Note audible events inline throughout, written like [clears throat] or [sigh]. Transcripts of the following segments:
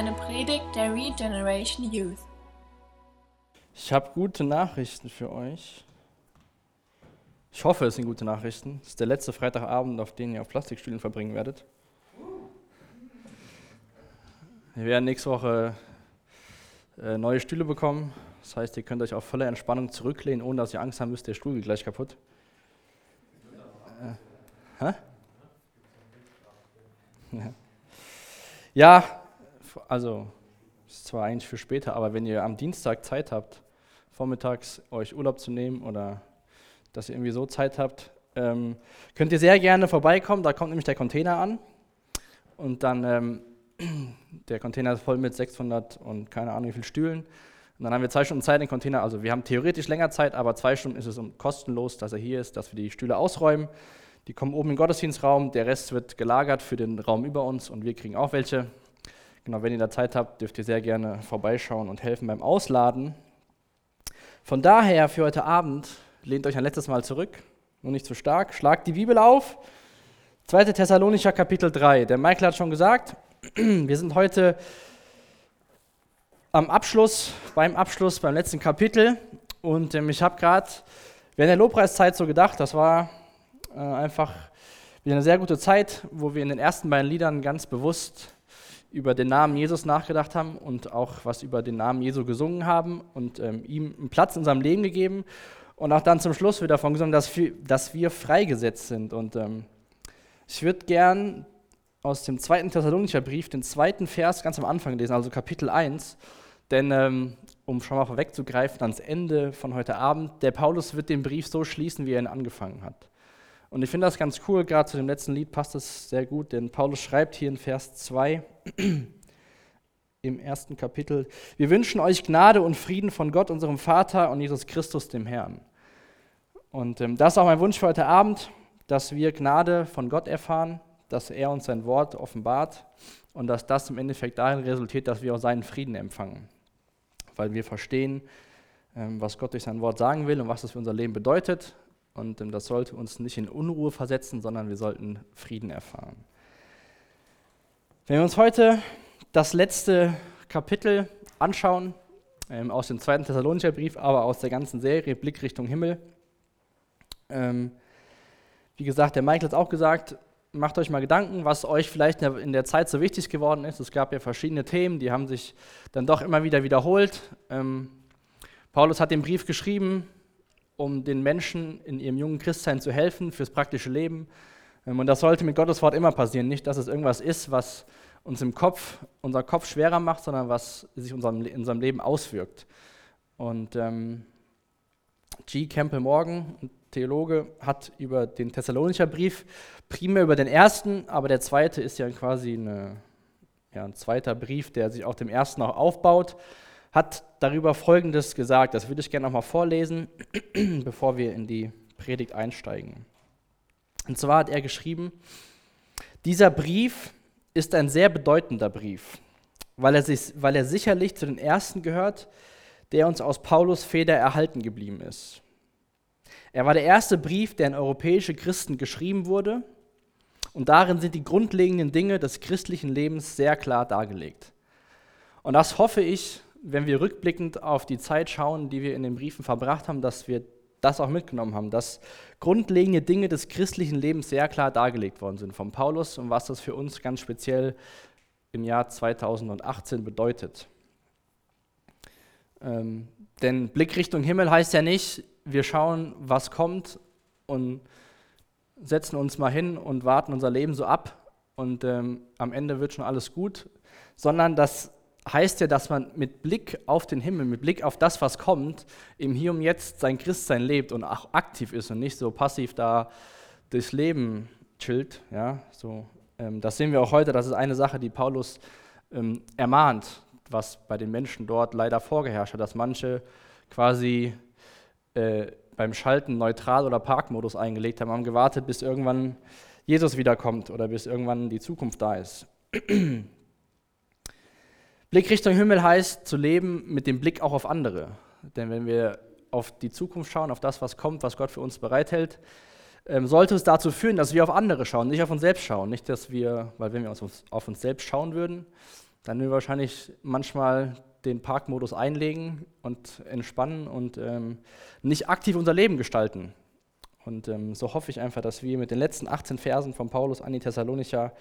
eine Predigt der Regeneration Youth. Ich habe gute Nachrichten für euch. Ich hoffe, es sind gute Nachrichten. Es ist der letzte Freitagabend, auf den ihr auf Plastikstühlen verbringen werdet. Wir werden nächste Woche äh, neue Stühle bekommen. Das heißt, ihr könnt euch auf voller Entspannung zurücklehnen, ohne dass ihr Angst haben müsst, der Stuhl geht gleich kaputt. Äh, hä? [laughs] Ja, also ist zwar eigentlich für später, aber wenn ihr am Dienstag Zeit habt, vormittags euch Urlaub zu nehmen oder dass ihr irgendwie so Zeit habt, ähm, könnt ihr sehr gerne vorbeikommen. Da kommt nämlich der Container an und dann ähm, [clears throat] der Container ist voll mit 600 und keine Ahnung wie viel Stühlen. Und dann haben wir zwei Stunden Zeit, den Container, also wir haben theoretisch länger Zeit, aber zwei Stunden ist es kostenlos, dass er hier ist, dass wir die Stühle ausräumen. Die kommen oben den Gottesdienstraum, der Rest wird gelagert für den Raum über uns und wir kriegen auch welche. Genau, wenn ihr da Zeit habt, dürft ihr sehr gerne vorbeischauen und helfen beim Ausladen. Von daher für heute Abend lehnt euch ein letztes Mal zurück, nur nicht zu stark, schlagt die Bibel auf. 2. Thessalonicher Kapitel 3. Der Michael hat schon gesagt, [clears throat] wir sind heute am Abschluss, beim Abschluss, beim letzten Kapitel. Und ähm, ich habe gerade während der Lobpreiszeit so gedacht, das war äh, einfach wieder eine sehr gute Zeit, wo wir in den ersten beiden Liedern ganz bewusst über den Namen Jesus nachgedacht haben und auch was über den Namen Jesu gesungen haben und ähm, ihm einen Platz in unserem Leben gegeben. Und auch dann zum Schluss wieder davon gesungen, dass wir, dass wir freigesetzt sind. Und ähm, ich würde gern aus dem zweiten Thessalonicher Brief den zweiten Vers ganz am Anfang lesen, also Kapitel 1. Denn ähm, um schon mal vorwegzugreifen ans Ende von heute Abend, der Paulus wird den Brief so schließen, wie er ihn angefangen hat. Und ich finde das ganz cool, gerade zu dem letzten Lied passt es sehr gut, denn Paulus schreibt hier in Vers 2 [clears throat] im ersten Kapitel, wir wünschen euch Gnade und Frieden von Gott, unserem Vater und Jesus Christus, dem Herrn. Und ähm, das ist auch mein Wunsch für heute Abend, dass wir Gnade von Gott erfahren, dass er uns sein Wort offenbart und dass das im Endeffekt darin resultiert, dass wir auch seinen Frieden empfangen. Weil wir verstehen, ähm, was Gott durch sein Wort sagen will und was das für unser Leben bedeutet und ähm, das sollte uns nicht in Unruhe versetzen, sondern wir sollten Frieden erfahren. Wenn wir uns heute das letzte Kapitel anschauen, ähm, aus dem zweiten Thessalonicher Brief, aber aus der ganzen Serie Blick Richtung Himmel, ähm, wie gesagt, der Michael hat auch gesagt, macht euch mal Gedanken, was euch vielleicht in der Zeit so wichtig geworden ist. Es gab ja verschiedene Themen, die haben sich dann doch immer wieder wiederholt. Ähm, Paulus hat den Brief geschrieben, um den Menschen in ihrem jungen Christsein zu helfen, fürs praktische Leben. Ähm, und das sollte mit Gottes Wort immer passieren. Nicht, dass es irgendwas ist, was uns im Kopf, unser Kopf schwerer macht, sondern was sich unserem, in unserem Leben auswirkt. Und ähm, G. Campbell Morgan, Theologe, hat über den Thessalonicher Brief primär über den ersten, aber der zweite ist ja quasi eine, ja, ein zweiter Brief, der sich auf dem ersten auch aufbaut hat darüber Folgendes gesagt. Das würde ich gerne nochmal vorlesen, [clears throat] bevor wir in die Predigt einsteigen. Und zwar hat er geschrieben, dieser Brief ist ein sehr bedeutender Brief, weil er, sich, weil er sicherlich zu den ersten gehört, der uns aus Paulus Feder erhalten geblieben ist. Er war der erste Brief, der an europäische Christen geschrieben wurde, und darin sind die grundlegenden Dinge des christlichen Lebens sehr klar dargelegt. Und das hoffe ich, wenn wir rückblickend auf die Zeit schauen, die wir in den Briefen verbracht haben, dass wir das auch mitgenommen haben, dass grundlegende Dinge des christlichen Lebens sehr klar dargelegt worden sind von Paulus und was das für uns ganz speziell im Jahr 2018 bedeutet. Ähm, denn Blick Richtung Himmel heißt ja nicht, wir schauen, was kommt und setzen uns mal hin und warten unser Leben so ab und ähm, am Ende wird schon alles gut, sondern dass heißt ja, dass man mit Blick auf den Himmel, mit Blick auf das, was kommt, im Hier und Jetzt sein Christsein lebt und auch aktiv ist und nicht so passiv da durchs Leben chillt. Ja, so, ähm, das sehen wir auch heute. Das ist eine Sache, die Paulus ähm, ermahnt, was bei den Menschen dort leider vorgeherrscht hat, dass manche quasi äh, beim Schalten Neutral- oder Parkmodus eingelegt haben, haben gewartet, bis irgendwann Jesus wiederkommt oder bis irgendwann die Zukunft da ist. Blick Richtung Himmel heißt zu leben mit dem Blick auch auf andere. Denn wenn wir auf die Zukunft schauen, auf das, was kommt, was Gott für uns bereithält, ähm, sollte es dazu führen, dass wir auf andere schauen, nicht auf uns selbst schauen. Nicht, dass wir, weil wenn wir uns auf uns selbst schauen würden, dann will wir wahrscheinlich manchmal den Parkmodus einlegen und entspannen und ähm, nicht aktiv unser Leben gestalten. Und ähm, so hoffe ich einfach, dass wir mit den letzten 18 Versen von Paulus an die Thessalonicher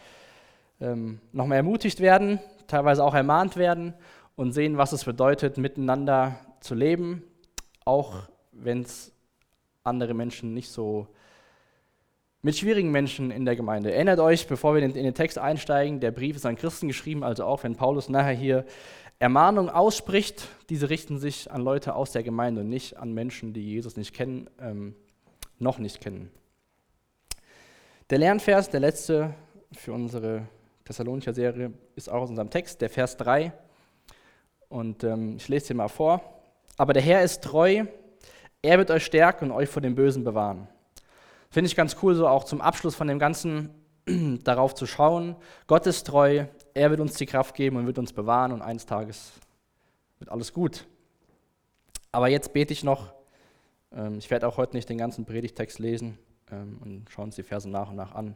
ähm, nochmal ermutigt werden, teilweise auch ermahnt werden und sehen, was es bedeutet, miteinander zu leben, auch wenn es andere Menschen nicht so mit schwierigen Menschen in der Gemeinde. Erinnert euch, bevor wir in den Text einsteigen, der Brief ist an Christen geschrieben, also auch wenn Paulus nachher hier Ermahnungen ausspricht, diese richten sich an Leute aus der Gemeinde und nicht an Menschen, die Jesus nicht kennen, ähm, noch nicht kennen. Der Lernvers, der letzte für unsere Thessalonicher Serie, ist auch aus unserem Text, der Vers 3. Und ähm, ich lese den mal vor. Aber der Herr ist treu, er wird euch stärken und euch vor dem Bösen bewahren. Finde ich ganz cool, so auch zum Abschluss von dem Ganzen [clears throat] darauf zu schauen. Gott ist treu, er wird uns die Kraft geben und wird uns bewahren und eines Tages wird alles gut. Aber jetzt bete ich noch. Ähm, ich werde auch heute nicht den ganzen Predigtext lesen ähm, und schauen uns die Verse nach und nach an.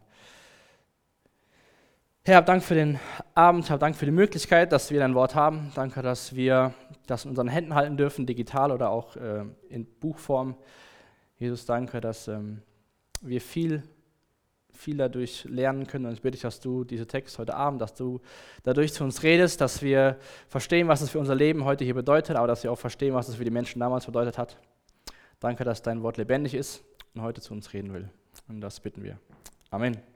Herr, hab Dank für den Abend, hab Dank für die Möglichkeit, dass wir dein Wort haben. Danke, dass wir das in unseren Händen halten dürfen, digital oder auch äh, in Buchform. Jesus, danke, dass ähm, wir viel, viel dadurch lernen können. Und ich bitte dich, dass du diese Text heute Abend, dass du dadurch zu uns redest, dass wir verstehen, was es für unser Leben heute hier bedeutet, aber dass wir auch verstehen, was es für die Menschen damals bedeutet hat. Danke, dass dein Wort lebendig ist und heute zu uns reden will. Und das bitten wir. Amen.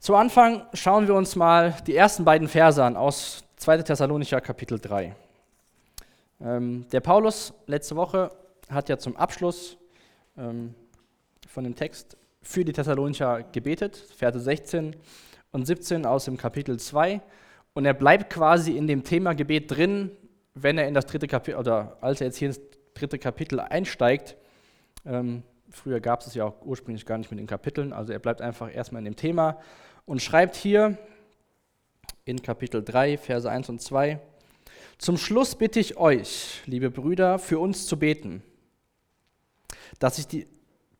Zu Anfang schauen wir uns mal die ersten beiden Verse an aus 2. Thessalonicher Kapitel 3. Ähm, der Paulus letzte Woche hat ja zum Abschluss ähm, von dem Text für die Thessalonicher gebetet, Verse 16 und 17 aus dem Kapitel 2. Und er bleibt quasi in dem Thema Gebet drin, wenn er in das dritte Kapitel, oder als er jetzt hier ins dritte Kapitel einsteigt. Ähm, früher gab es es ja auch ursprünglich gar nicht mit den Kapiteln, also er bleibt einfach erstmal in dem Thema und schreibt hier in Kapitel 3, Verse 1 und 2, Zum Schluss bitte ich euch, liebe Brüder, für uns zu beten, dass sich die,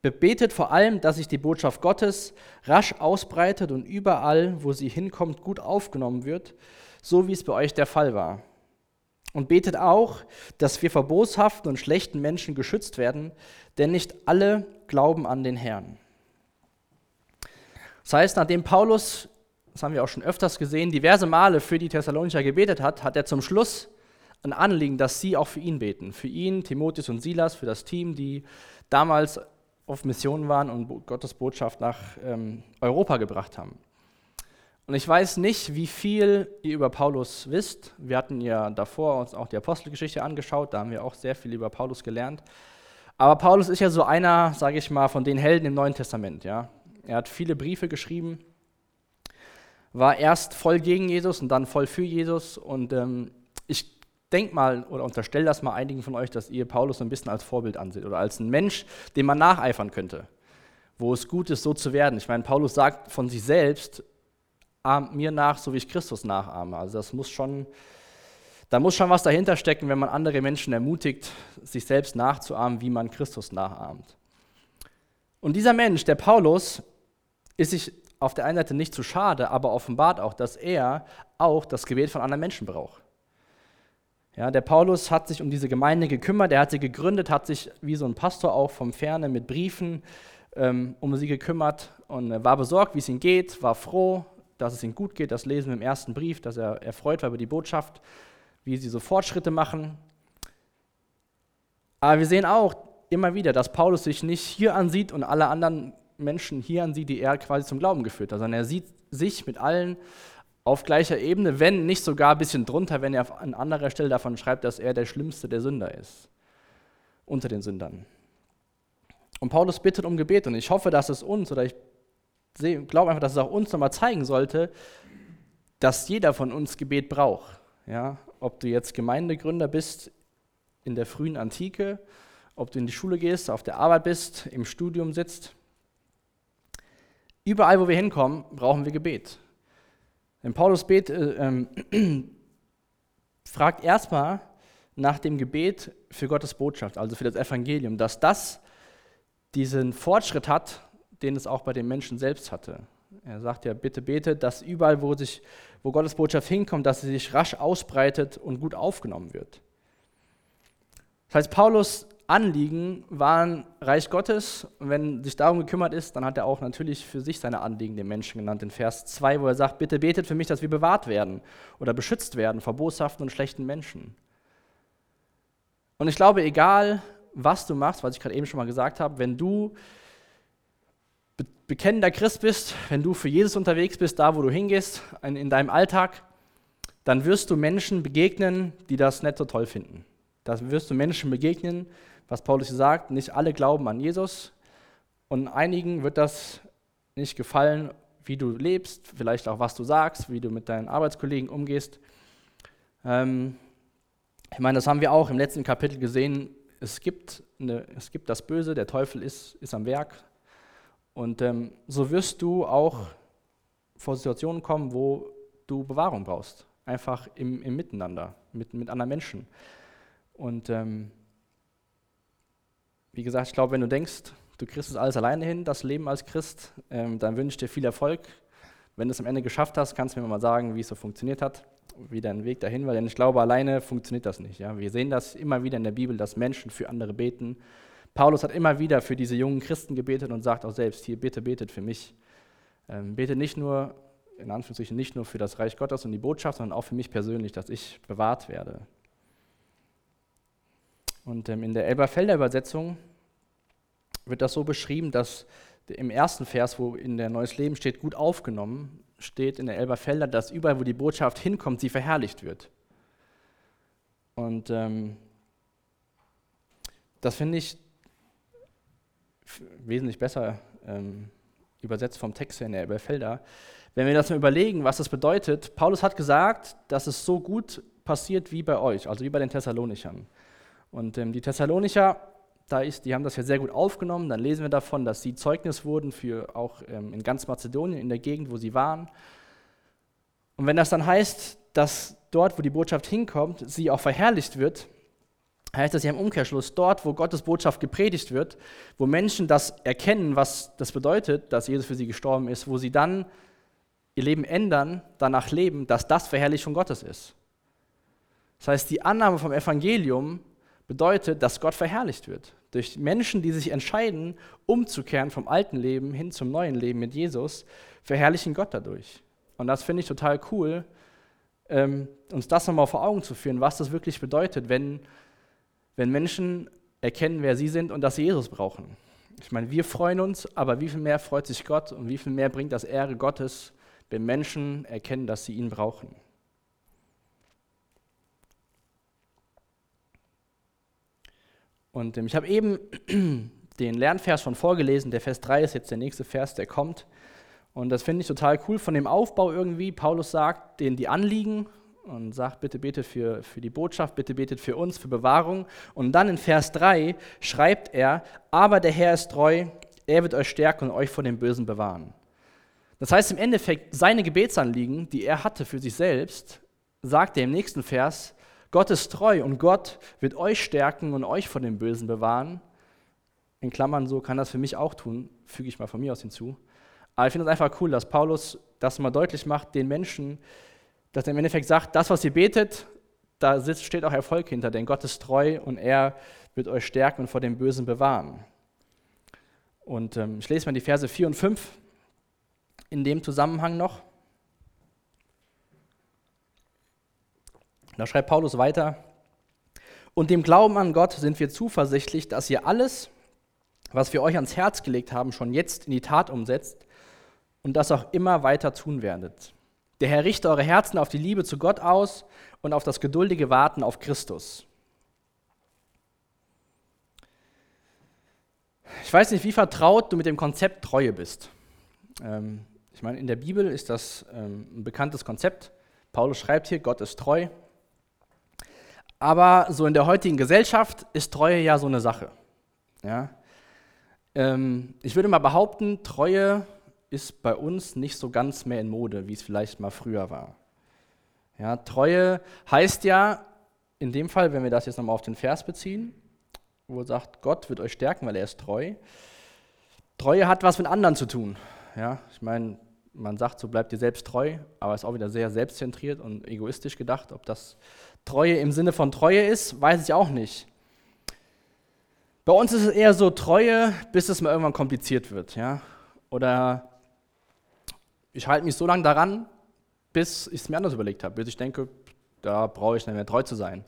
betet vor allem, dass sich die Botschaft Gottes rasch ausbreitet und überall, wo sie hinkommt, gut aufgenommen wird, so wie es bei euch der Fall war. Und betet auch, dass wir vor boshaften und schlechten Menschen geschützt werden, denn nicht alle glauben an den Herrn. Das heißt, nachdem Paulus, das haben wir auch schon öfters gesehen, diverse Male für die Thessalonicher gebetet hat, hat er zum Schluss ein Anliegen, dass sie auch für ihn beten. Für ihn, Timotheus und Silas, für das Team, die damals auf Mission waren und Gottes Botschaft nach ähm, Europa gebracht haben. Und ich weiß nicht, wie viel ihr über Paulus wisst. Wir hatten ja davor uns auch die Apostelgeschichte angeschaut, da haben wir auch sehr viel über Paulus gelernt. Aber Paulus ist ja so einer, sage ich mal, von den Helden im Neuen Testament. Ja? Er hat viele Briefe geschrieben, war erst voll gegen Jesus und dann voll für Jesus. Und ähm, ich denke mal oder unterstelle das mal einigen von euch, dass ihr Paulus ein bisschen als Vorbild anseht oder als einen Mensch, dem man nacheifern könnte, wo es gut ist, so zu werden. Ich meine, Paulus sagt von sich selbst, ahmt mir nach, so wie ich Christus nachahme. Also das muss schon, da muss schon was dahinter stecken, wenn man andere Menschen ermutigt, sich selbst nachzuahmen, wie man Christus nachahmt. Und dieser Mensch, der Paulus, ist sich auf der einen Seite nicht zu schade, aber offenbart auch, dass er auch das Gebet von anderen Menschen braucht. Ja, der Paulus hat sich um diese Gemeinde gekümmert, er hat sie gegründet, hat sich wie so ein Pastor auch vom Ferne mit Briefen ähm, um sie gekümmert und war besorgt, wie es ihm geht, war froh, dass es ihm gut geht. Das lesen wir im ersten Brief, dass er erfreut war über die Botschaft, wie sie so Fortschritte machen. Aber wir sehen auch immer wieder, dass Paulus sich nicht hier ansieht und alle anderen Menschen hier an sie, die er quasi zum Glauben geführt hat, sondern er sieht sich mit allen auf gleicher Ebene, wenn nicht sogar ein bisschen drunter, wenn er an anderer Stelle davon schreibt, dass er der schlimmste der Sünder ist, unter den Sündern. Und Paulus bittet um Gebet und ich hoffe, dass es uns, oder ich glaube einfach, dass es auch uns nochmal zeigen sollte, dass jeder von uns Gebet braucht. Ja? Ob du jetzt Gemeindegründer bist in der frühen Antike, ob du in die Schule gehst, auf der Arbeit bist, im Studium sitzt, Überall, wo wir hinkommen, brauchen wir Gebet. Denn Paulus bet, äh, äh, [clears throat] fragt erstmal nach dem Gebet für Gottes Botschaft, also für das Evangelium, dass das diesen Fortschritt hat, den es auch bei den Menschen selbst hatte. Er sagt ja, bitte betet, dass überall, wo, sich, wo Gottes Botschaft hinkommt, dass sie sich rasch ausbreitet und gut aufgenommen wird. Das heißt, Paulus Anliegen waren Reich Gottes. Und wenn sich darum gekümmert ist, dann hat er auch natürlich für sich seine Anliegen den Menschen genannt in Vers 2, wo er sagt, bitte betet für mich, dass wir bewahrt werden oder beschützt werden vor boshaften und schlechten Menschen. Und ich glaube, egal was du machst, was ich gerade eben schon mal gesagt habe, wenn du bekennender Christ bist, wenn du für Jesus unterwegs bist, da wo du hingehst, in deinem Alltag, dann wirst du Menschen begegnen, die das nicht so toll finden. Da wirst du Menschen begegnen, was Paulus sagt, nicht alle glauben an Jesus und einigen wird das nicht gefallen, wie du lebst, vielleicht auch was du sagst, wie du mit deinen Arbeitskollegen umgehst. Ähm, ich meine, das haben wir auch im letzten Kapitel gesehen. Es gibt, eine, es gibt das Böse, der Teufel ist, ist am Werk. Und ähm, so wirst du auch vor Situationen kommen, wo du Bewahrung brauchst. Einfach im, im Miteinander, mit, mit anderen Menschen. Und ähm, wie gesagt, ich glaube, wenn du denkst, du kriegst es alles alleine hin, das Leben als Christ, ähm, dann wünsche ich dir viel Erfolg. Wenn du es am Ende geschafft hast, kannst du mir mal sagen, wie es so funktioniert hat, wie dein Weg dahin war. Denn ich glaube, alleine funktioniert das nicht. Ja? Wir sehen das immer wieder in der Bibel, dass Menschen für andere beten. Paulus hat immer wieder für diese jungen Christen gebetet und sagt auch selbst, hier, bitte betet für mich. Ähm, bete nicht nur, in Anführungszeichen, nicht nur für das Reich Gottes und die Botschaft, sondern auch für mich persönlich, dass ich bewahrt werde. Und ähm, in der Elberfelder Übersetzung wird das so beschrieben, dass im ersten Vers, wo in der Neues Leben steht, gut aufgenommen, steht in der Elberfelder, dass überall, wo die Botschaft hinkommt, sie verherrlicht wird. Und ähm, das finde ich wesentlich besser ähm, übersetzt vom Text her in der Elberfelder. Wenn wir das mal überlegen, was das bedeutet, Paulus hat gesagt, dass es so gut passiert wie bei euch, also wie bei den Thessalonichern. Und ähm, die Thessalonicher, da ist, die haben das ja sehr gut aufgenommen. Dann lesen wir davon, dass sie Zeugnis wurden für auch ähm, in ganz Mazedonien, in der Gegend, wo sie waren. Und wenn das dann heißt, dass dort, wo die Botschaft hinkommt, sie auch verherrlicht wird, heißt das ja im Umkehrschluss, dort, wo Gottes Botschaft gepredigt wird, wo Menschen das erkennen, was das bedeutet, dass Jesus für sie gestorben ist, wo sie dann ihr Leben ändern, danach leben, dass das Verherrlichung Gottes ist. Das heißt, die Annahme vom Evangelium bedeutet, dass Gott verherrlicht wird. Durch Menschen, die sich entscheiden, umzukehren vom alten Leben hin zum neuen Leben mit Jesus, verherrlichen Gott dadurch. Und das finde ich total cool, ähm, uns das nochmal vor Augen zu führen, was das wirklich bedeutet, wenn, wenn Menschen erkennen, wer sie sind und dass sie Jesus brauchen. Ich meine, wir freuen uns, aber wie viel mehr freut sich Gott und wie viel mehr bringt das Ehre Gottes, wenn Menschen erkennen, dass sie ihn brauchen. Und ähm, ich habe eben [clears throat] den Lernvers schon vorgelesen, der Vers 3 ist jetzt der nächste Vers, der kommt. Und das finde ich total cool von dem Aufbau irgendwie. Paulus sagt denen die Anliegen und sagt, bitte betet für, für die Botschaft, bitte betet für uns, für Bewahrung. Und dann in Vers 3 schreibt er, aber der Herr ist treu, er wird euch stärken und euch vor dem Bösen bewahren. Das heißt im Endeffekt, seine Gebetsanliegen, die er hatte für sich selbst, sagt er im nächsten Vers, Gott ist treu und Gott wird euch stärken und euch vor dem Bösen bewahren. In Klammern, so kann das für mich auch tun, füge ich mal von mir aus hinzu. Aber ich finde es einfach cool, dass Paulus das mal deutlich macht, den Menschen, dass er im Endeffekt sagt, das, was ihr betet, da steht auch Erfolg hinter, denn Gott ist treu und er wird euch stärken und vor dem Bösen bewahren. Und ähm, ich lese mal die Verse 4 und 5 in dem Zusammenhang noch. Da schreibt Paulus weiter, und dem Glauben an Gott sind wir zuversichtlich, dass ihr alles, was wir euch ans Herz gelegt haben, schon jetzt in die Tat umsetzt und das auch immer weiter tun werdet. Der Herr richte eure Herzen auf die Liebe zu Gott aus und auf das geduldige Warten auf Christus. Ich weiß nicht, wie vertraut du mit dem Konzept Treue bist. Ähm, ich meine, in der Bibel ist das ähm, ein bekanntes Konzept. Paulus schreibt hier, Gott ist treu. Aber so in der heutigen Gesellschaft ist Treue ja so eine Sache. Ja? Ähm, ich würde mal behaupten, Treue ist bei uns nicht so ganz mehr in Mode, wie es vielleicht mal früher war. Ja, Treue heißt ja, in dem Fall, wenn wir das jetzt nochmal auf den Vers beziehen, wo er sagt, Gott wird euch stärken, weil er ist treu. Treue hat was mit anderen zu tun. Ja, ich meine, man sagt, so bleibt dir selbst treu, aber ist auch wieder sehr selbstzentriert und egoistisch gedacht. Ob das Treue im Sinne von Treue ist, weiß ich auch nicht. Bei uns ist es eher so Treue, bis es mal irgendwann kompliziert wird. Ja? Oder ich halte mich so lange daran, bis ich es mir anders überlegt habe, bis ich denke, da brauche ich nicht mehr treu zu sein.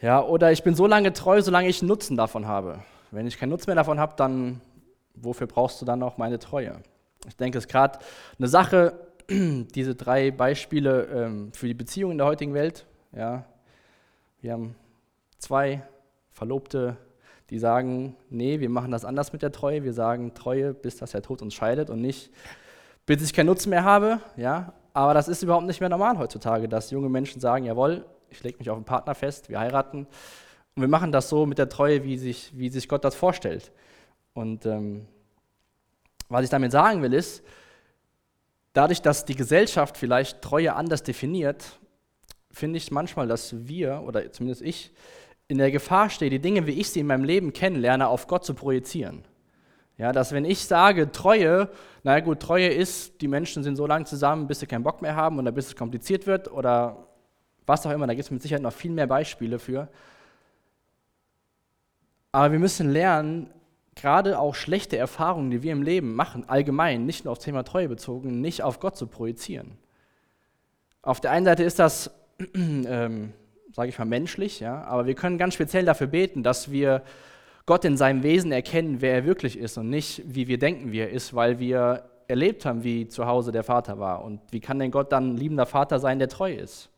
Ja, oder ich bin so lange treu, solange ich einen Nutzen davon habe. Wenn ich keinen Nutzen mehr davon habe, dann wofür brauchst du dann noch meine Treue? Ich denke, es ist gerade eine Sache, [clears throat] diese drei Beispiele ähm, für die Beziehung in der heutigen Welt. Ja, wir haben zwei Verlobte, die sagen, nee, wir machen das anders mit der Treue. Wir sagen Treue, bis dass der Tod uns scheidet und nicht, bis ich keinen Nutzen mehr habe. Ja, aber das ist überhaupt nicht mehr normal heutzutage, dass junge Menschen sagen, jawohl, ich lege mich auf einen Partner fest, wir heiraten und wir machen das so mit der Treue, wie sich, wie sich Gott das vorstellt. Und ähm, was ich damit sagen will, ist, dadurch, dass die Gesellschaft vielleicht Treue anders definiert, finde ich manchmal, dass wir, oder zumindest ich, in der Gefahr stehe, die Dinge, wie ich sie in meinem Leben kennenlerne, auf Gott zu projizieren. Ja, dass wenn ich sage Treue, naja gut, Treue ist, die Menschen sind so lange zusammen, bis sie keinen Bock mehr haben oder bis es kompliziert wird oder was auch immer, da gibt es mit Sicherheit noch viel mehr Beispiele für. Aber wir müssen lernen, gerade auch schlechte Erfahrungen, die wir im Leben machen, allgemein, nicht nur aufs Thema Treue bezogen, nicht auf Gott zu projizieren. Auf der einen Seite ist das, [clears throat] ähm, sage ich mal, menschlich, ja, aber wir können ganz speziell dafür beten, dass wir Gott in seinem Wesen erkennen, wer er wirklich ist und nicht, wie wir denken, wie er ist, weil wir erlebt haben, wie zu Hause der Vater war. Und wie kann denn Gott dann ein liebender Vater sein, der treu ist?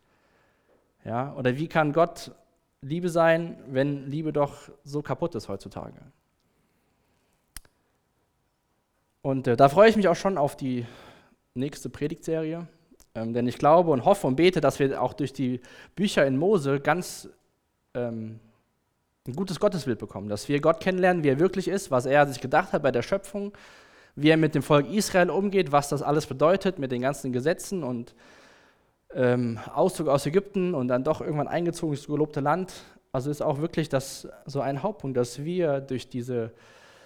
Ja, oder wie kann Gott Liebe sein, wenn Liebe doch so kaputt ist heutzutage? Und äh, da freue ich mich auch schon auf die nächste Predigtserie, ähm, denn ich glaube und hoffe und bete, dass wir auch durch die Bücher in Mose ganz ähm, ein gutes Gottesbild bekommen, dass wir Gott kennenlernen, wie er wirklich ist, was er sich gedacht hat bei der Schöpfung, wie er mit dem Volk Israel umgeht, was das alles bedeutet mit den ganzen Gesetzen und ähm, Auszug aus Ägypten und dann doch irgendwann eingezogen ins gelobte Land. Also ist auch wirklich das so ein Hauptpunkt, dass wir durch diese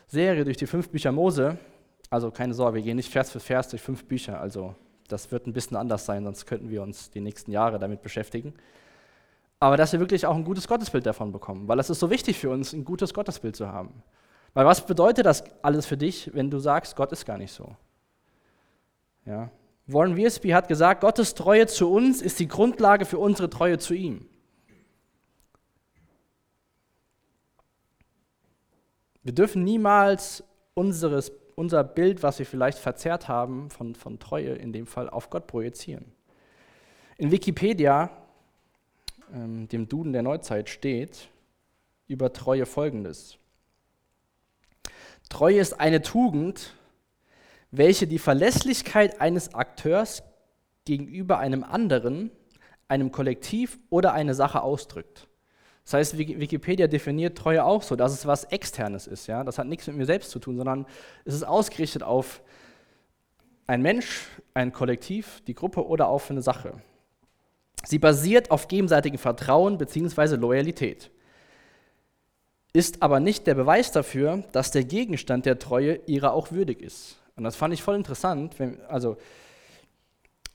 Serie, durch die fünf Bücher Mose, also keine Sorge, wir gehen nicht Vers für Vers durch fünf Bücher. Also das wird ein bisschen anders sein, sonst könnten wir uns die nächsten Jahre damit beschäftigen. Aber dass wir wirklich auch ein gutes Gottesbild davon bekommen, weil es ist so wichtig für uns, ein gutes Gottesbild zu haben. Weil was bedeutet das alles für dich, wenn du sagst, Gott ist gar nicht so? Ja. Warren Wiersbe hat gesagt, Gottes Treue zu uns ist die Grundlage für unsere Treue zu ihm. Wir dürfen niemals unseres unser Bild, was wir vielleicht verzerrt haben von, von Treue, in dem Fall auf Gott projizieren. In Wikipedia, ähm, dem Duden der Neuzeit, steht über Treue folgendes. Treue ist eine Tugend, welche die Verlässlichkeit eines Akteurs gegenüber einem anderen, einem Kollektiv oder eine Sache ausdrückt. Das heißt, Wikipedia definiert Treue auch so, dass es was Externes ist. Ja? Das hat nichts mit mir selbst zu tun, sondern es ist ausgerichtet auf ein Mensch, ein Kollektiv, die Gruppe oder auf eine Sache. Sie basiert auf gegenseitigem Vertrauen bzw. Loyalität, ist aber nicht der Beweis dafür, dass der Gegenstand der Treue ihrer auch würdig ist. Und das fand ich voll interessant. Wenn, also,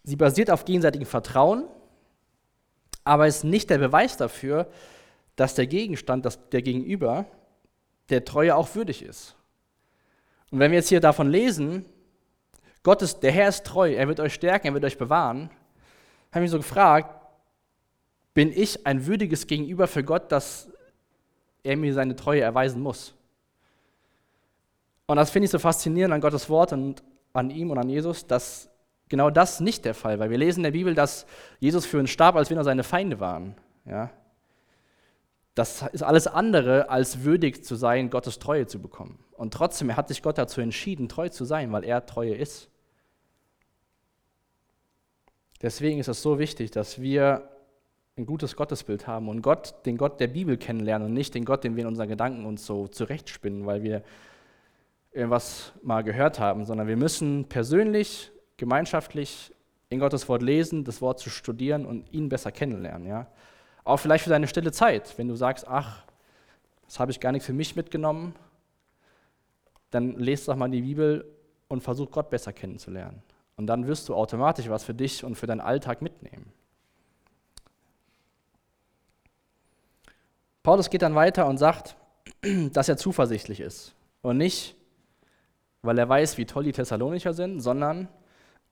sie basiert auf gegenseitigem Vertrauen, aber ist nicht der Beweis dafür, dass der Gegenstand, dass der Gegenüber der Treue auch würdig ist. Und wenn wir jetzt hier davon lesen, Gott ist, der Herr ist treu, er wird euch stärken, er wird euch bewahren, habe ich mich so gefragt, bin ich ein würdiges Gegenüber für Gott, dass er mir seine Treue erweisen muss? Und das finde ich so faszinierend an Gottes Wort und an ihm und an Jesus, dass genau das nicht der Fall war. Wir lesen in der Bibel, dass Jesus für uns starb, als wenn er seine Feinde waren. Ja? Das ist alles andere, als würdig zu sein, Gottes Treue zu bekommen. Und trotzdem hat sich Gott dazu entschieden, treu zu sein, weil er Treue ist. Deswegen ist es so wichtig, dass wir ein gutes Gottesbild haben und Gott, den Gott der Bibel kennenlernen und nicht den Gott, den wir in unseren Gedanken uns so zurechtspinnen, weil wir irgendwas mal gehört haben, sondern wir müssen persönlich, gemeinschaftlich in Gottes Wort lesen, das Wort zu studieren und ihn besser kennenlernen. Ja? Auch vielleicht für deine stille Zeit, wenn du sagst, ach, das habe ich gar nicht für mich mitgenommen, dann lest doch mal die Bibel und versuch Gott besser kennenzulernen. Und dann wirst du automatisch was für dich und für deinen Alltag mitnehmen. Paulus geht dann weiter und sagt, [clears throat] dass er zuversichtlich ist. Und nicht, weil er weiß, wie toll die Thessalonicher sind, sondern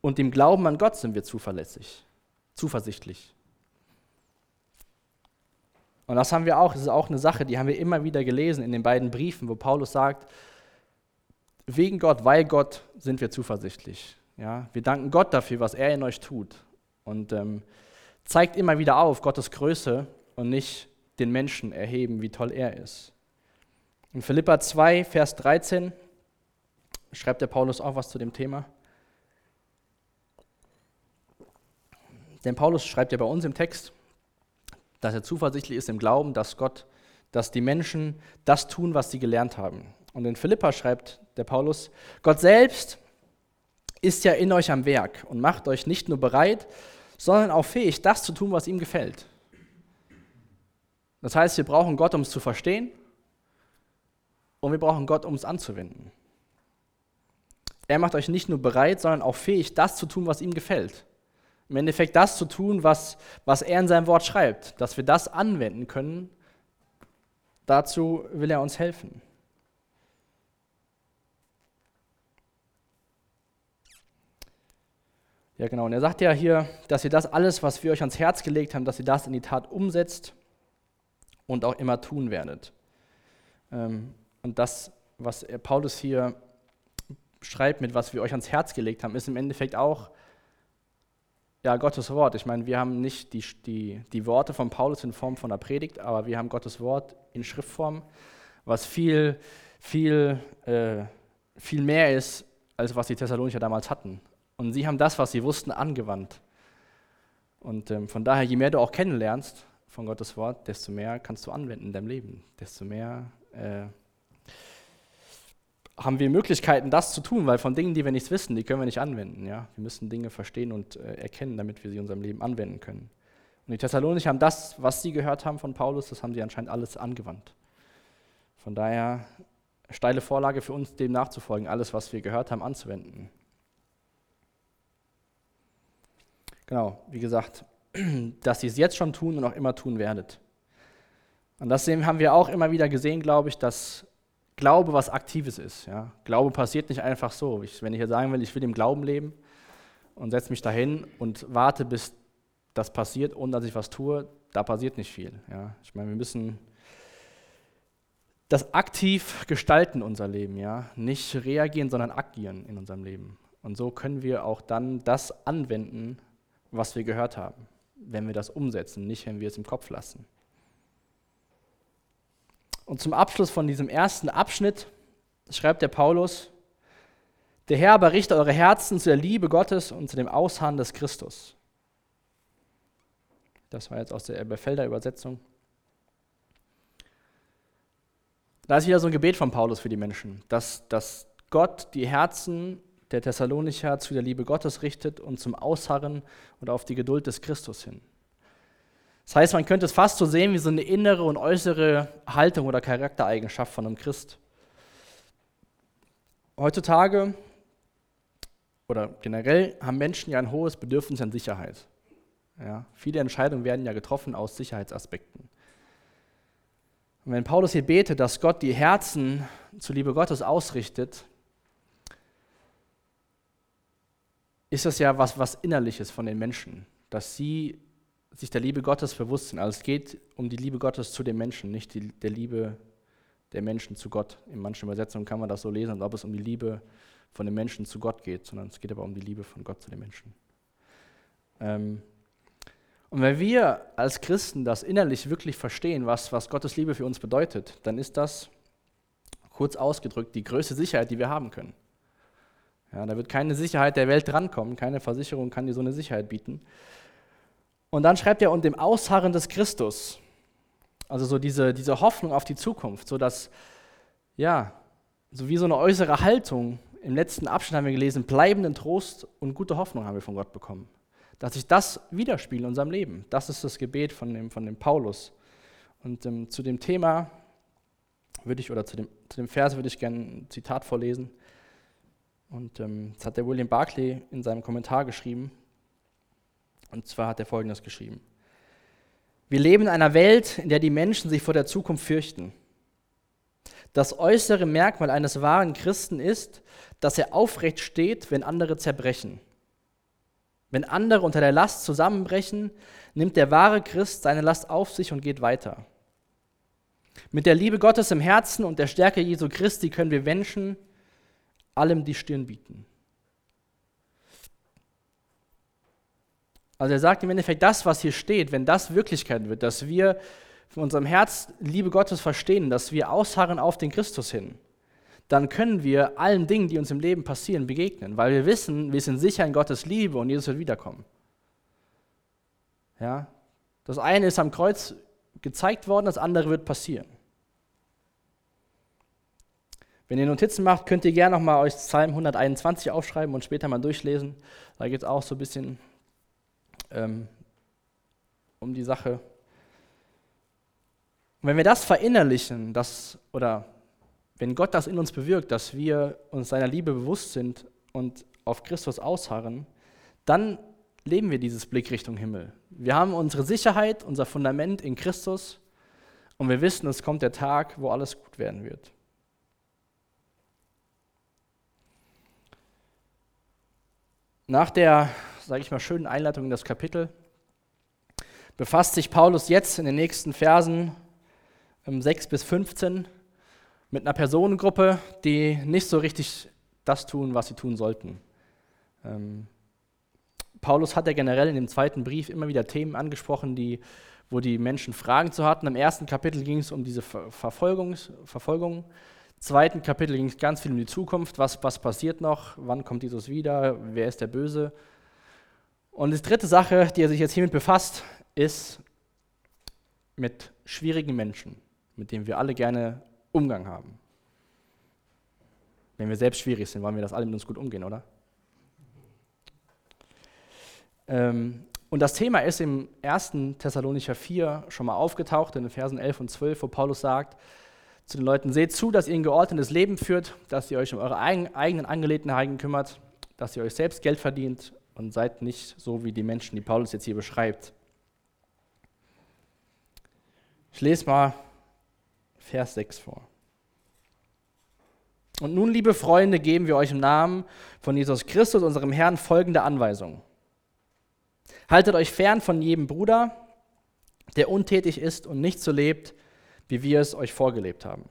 und im Glauben an Gott sind wir zuverlässig, zuversichtlich. Und das haben wir auch, das ist auch eine Sache, die haben wir immer wieder gelesen in den beiden Briefen, wo Paulus sagt, wegen Gott, weil Gott sind wir zuversichtlich. Ja, wir danken Gott dafür, was er in euch tut. Und ähm, zeigt immer wieder auf Gottes Größe und nicht den Menschen erheben, wie toll er ist. In Philippa 2, Vers 13 schreibt der Paulus auch was zu dem Thema. Denn Paulus schreibt ja bei uns im Text, dass er zuversichtlich ist im Glauben, dass Gott, dass die Menschen das tun, was sie gelernt haben. Und in Philippa schreibt der Paulus, Gott selbst ist ja in euch am Werk und macht euch nicht nur bereit, sondern auch fähig, das zu tun, was ihm gefällt. Das heißt, wir brauchen Gott, um es zu verstehen und wir brauchen Gott, um es anzuwenden. Er macht euch nicht nur bereit, sondern auch fähig, das zu tun, was ihm gefällt. Im Endeffekt das zu tun, was, was er in seinem Wort schreibt, dass wir das anwenden können. Dazu will er uns helfen. Ja, genau. Und er sagt ja hier, dass ihr das alles, was wir euch ans Herz gelegt haben, dass ihr das in die Tat umsetzt und auch immer tun werdet. Ähm, und das, was Paulus hier schreibt mit, was wir euch ans Herz gelegt haben, ist im Endeffekt auch ja, Gottes Wort. Ich meine, wir haben nicht die, die, die Worte von Paulus in Form von einer Predigt, aber wir haben Gottes Wort in Schriftform, was viel, viel, äh, viel mehr ist, als was die Thessalonicher damals hatten. Und sie haben das, was sie wussten, angewandt. Und ähm, von daher, je mehr du auch kennenlernst von Gottes Wort, desto mehr kannst du anwenden in deinem Leben, desto mehr äh, haben wir Möglichkeiten, das zu tun, weil von Dingen, die wir nichts wissen, die können wir nicht anwenden. Ja? Wir müssen Dinge verstehen und äh, erkennen, damit wir sie in unserem Leben anwenden können. Und die Thessalonicher haben das, was sie gehört haben von Paulus, das haben sie anscheinend alles angewandt. Von daher steile Vorlage für uns, dem nachzufolgen, alles, was wir gehört haben, anzuwenden. Genau, wie gesagt, [clears throat] dass sie es jetzt schon tun und auch immer tun werdet. Und das haben wir auch immer wieder gesehen, glaube ich, dass Glaube was Aktives ist. Ja? Glaube passiert nicht einfach so. Ich, wenn ich jetzt sagen will, ich will im Glauben leben und setze mich dahin und warte, bis das passiert, ohne dass ich was tue, da passiert nicht viel. Ja? Ich meine, wir müssen das aktiv gestalten, unser Leben. Ja? Nicht reagieren, sondern agieren in unserem Leben. Und so können wir auch dann das anwenden, was wir gehört haben, wenn wir das umsetzen, nicht wenn wir es im Kopf lassen. Und zum Abschluss von diesem ersten Abschnitt schreibt der Paulus, der Herr aber richte eure Herzen zu der Liebe Gottes und zu dem Ausharren des Christus. Das war jetzt aus der Elberfelder Übersetzung. Da ist wieder so ein Gebet von Paulus für die Menschen, dass, dass Gott die Herzen der Thessalonicher zu der Liebe Gottes richtet und zum Ausharren und auf die Geduld des Christus hin. Das heißt, man könnte es fast so sehen wie so eine innere und äußere Haltung oder Charaktereigenschaft von einem Christ. Heutzutage oder generell haben Menschen ja ein hohes Bedürfnis an Sicherheit. Ja, viele Entscheidungen werden ja getroffen aus Sicherheitsaspekten. Und wenn Paulus hier betet, dass Gott die Herzen zur Liebe Gottes ausrichtet, ist das ja was, was Innerliches von den Menschen, dass sie sich der Liebe Gottes bewusst sind. Also es geht um die Liebe Gottes zu den Menschen, nicht die, der Liebe der Menschen zu Gott. In manchen Übersetzungen kann man das so lesen, als ob es um die Liebe von den Menschen zu Gott geht, sondern es geht aber um die Liebe von Gott zu den Menschen. Ähm, und wenn wir als Christen das innerlich wirklich verstehen, was, was Gottes Liebe für uns bedeutet, dann ist das, kurz ausgedrückt, die größte Sicherheit, die wir haben können. Ja, da wird keine Sicherheit der Welt drankommen, keine Versicherung kann dir so eine Sicherheit bieten. Und dann schreibt er, und dem Ausharren des Christus. Also so diese, diese Hoffnung auf die Zukunft, so dass, ja, so wie so eine äußere Haltung. Im letzten Abschnitt haben wir gelesen, bleibenden Trost und gute Hoffnung haben wir von Gott bekommen. Dass sich das widerspiegelt in unserem Leben. Das ist das Gebet von dem, von dem Paulus. Und ähm, zu dem Thema würde ich, oder zu dem, zu dem Vers würde ich gerne ein Zitat vorlesen. Und ähm, das hat der William Barclay in seinem Kommentar geschrieben. Und zwar hat er Folgendes geschrieben. Wir leben in einer Welt, in der die Menschen sich vor der Zukunft fürchten. Das äußere Merkmal eines wahren Christen ist, dass er aufrecht steht, wenn andere zerbrechen. Wenn andere unter der Last zusammenbrechen, nimmt der wahre Christ seine Last auf sich und geht weiter. Mit der Liebe Gottes im Herzen und der Stärke Jesu Christi können wir Menschen allem die Stirn bieten. Also er sagt im Endeffekt, das, was hier steht, wenn das Wirklichkeit wird, dass wir von unserem Herz Liebe Gottes verstehen, dass wir ausharren auf den Christus hin, dann können wir allen Dingen, die uns im Leben passieren, begegnen, weil wir wissen, wir sind sicher in Gottes Liebe und Jesus wird wiederkommen. Ja? Das eine ist am Kreuz gezeigt worden, das andere wird passieren. Wenn ihr Notizen macht, könnt ihr gerne nochmal euch Psalm 121 aufschreiben und später mal durchlesen. Da geht es auch so ein bisschen ähm, um die Sache. Und wenn wir das verinnerlichen, das, oder wenn Gott das in uns bewirkt, dass wir uns seiner Liebe bewusst sind und auf Christus ausharren, dann leben wir dieses Blick Richtung Himmel. Wir haben unsere Sicherheit, unser Fundament in Christus und wir wissen, es kommt der Tag, wo alles gut werden wird. Nach der sage ich mal, schönen Einleitung in das Kapitel, befasst sich Paulus jetzt in den nächsten Versen 6 ähm, bis 15 mit einer Personengruppe, die nicht so richtig das tun, was sie tun sollten. Ähm, Paulus hat ja generell in dem zweiten Brief immer wieder Themen angesprochen, die, wo die Menschen Fragen zu hatten. Im ersten Kapitel ging es um diese Verfolgung. Verfolgung. Zweiten Kapitel ging es ganz viel um die Zukunft. Was, was passiert noch? Wann kommt Jesus wieder? Wer ist der Böse? Und die dritte Sache, die er sich jetzt hiermit befasst, ist mit schwierigen Menschen, mit denen wir alle gerne Umgang haben. Wenn wir selbst schwierig sind, wollen wir das alle mit uns gut umgehen, oder? Ähm, und das Thema ist im 1. Thessalonicher 4 schon mal aufgetaucht, in den Versen 11 und 12, wo Paulus sagt zu den Leuten, seht zu, dass ihr ein geordnetes Leben führt, dass ihr euch um eure eigenen Angelegenheiten kümmert, dass ihr euch selbst Geld verdient und seid nicht so wie die Menschen, die Paulus jetzt hier beschreibt. Ich lese mal Vers 6 vor. Und nun, liebe Freunde, geben wir euch im Namen von Jesus Christus, unserem Herrn, folgende Anweisung. Haltet euch fern von jedem Bruder, der untätig ist und nicht so lebt, wie wir es euch vorgelebt haben.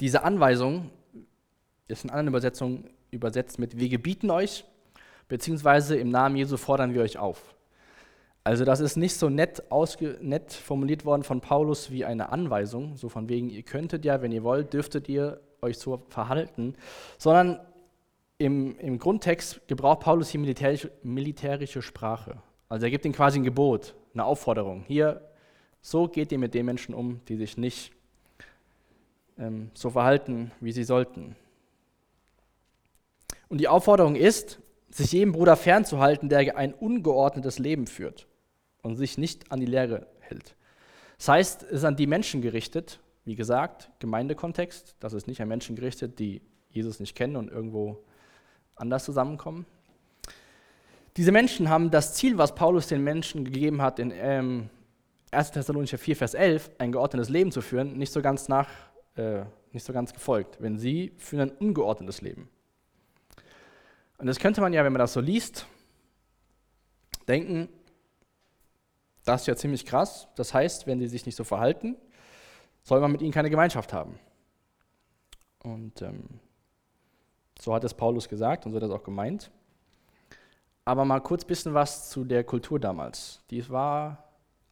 Diese Anweisung ist in anderen Übersetzungen übersetzt mit Wir gebieten euch, beziehungsweise im Namen Jesu fordern wir euch auf. Also das ist nicht so nett, nett formuliert worden von Paulus wie eine Anweisung, so von wegen, ihr könntet ja, wenn ihr wollt, dürftet ihr euch so verhalten, sondern im, im Grundtext gebraucht Paulus hier militärische, militärische Sprache. Also er gibt ihnen quasi ein Gebot, eine Aufforderung. Hier, so geht ihr mit den Menschen um, die sich nicht ähm, so verhalten, wie sie sollten. Und die Aufforderung ist, sich jedem Bruder fernzuhalten, der ein ungeordnetes Leben führt und sich nicht an die Lehre hält. Das heißt, es ist an die Menschen gerichtet, wie gesagt, Gemeindekontext, das ist nicht an Menschen gerichtet, die Jesus nicht kennen und irgendwo anders zusammenkommen. Diese Menschen haben das Ziel, was Paulus den Menschen gegeben hat, in ähm, 1. Thessalonicher 4, Vers 11, ein geordnetes Leben zu führen, nicht so ganz nach äh, nicht so ganz gefolgt, wenn sie führen ein ungeordnetes Leben. Und das könnte man ja, wenn man das so liest, denken, das ist ja ziemlich krass. Das heißt, wenn sie sich nicht so verhalten, soll man mit ihnen keine Gemeinschaft haben. Und ähm, so hat es Paulus gesagt und so hat er es auch gemeint. Aber mal kurz ein bisschen was zu der Kultur damals. Die war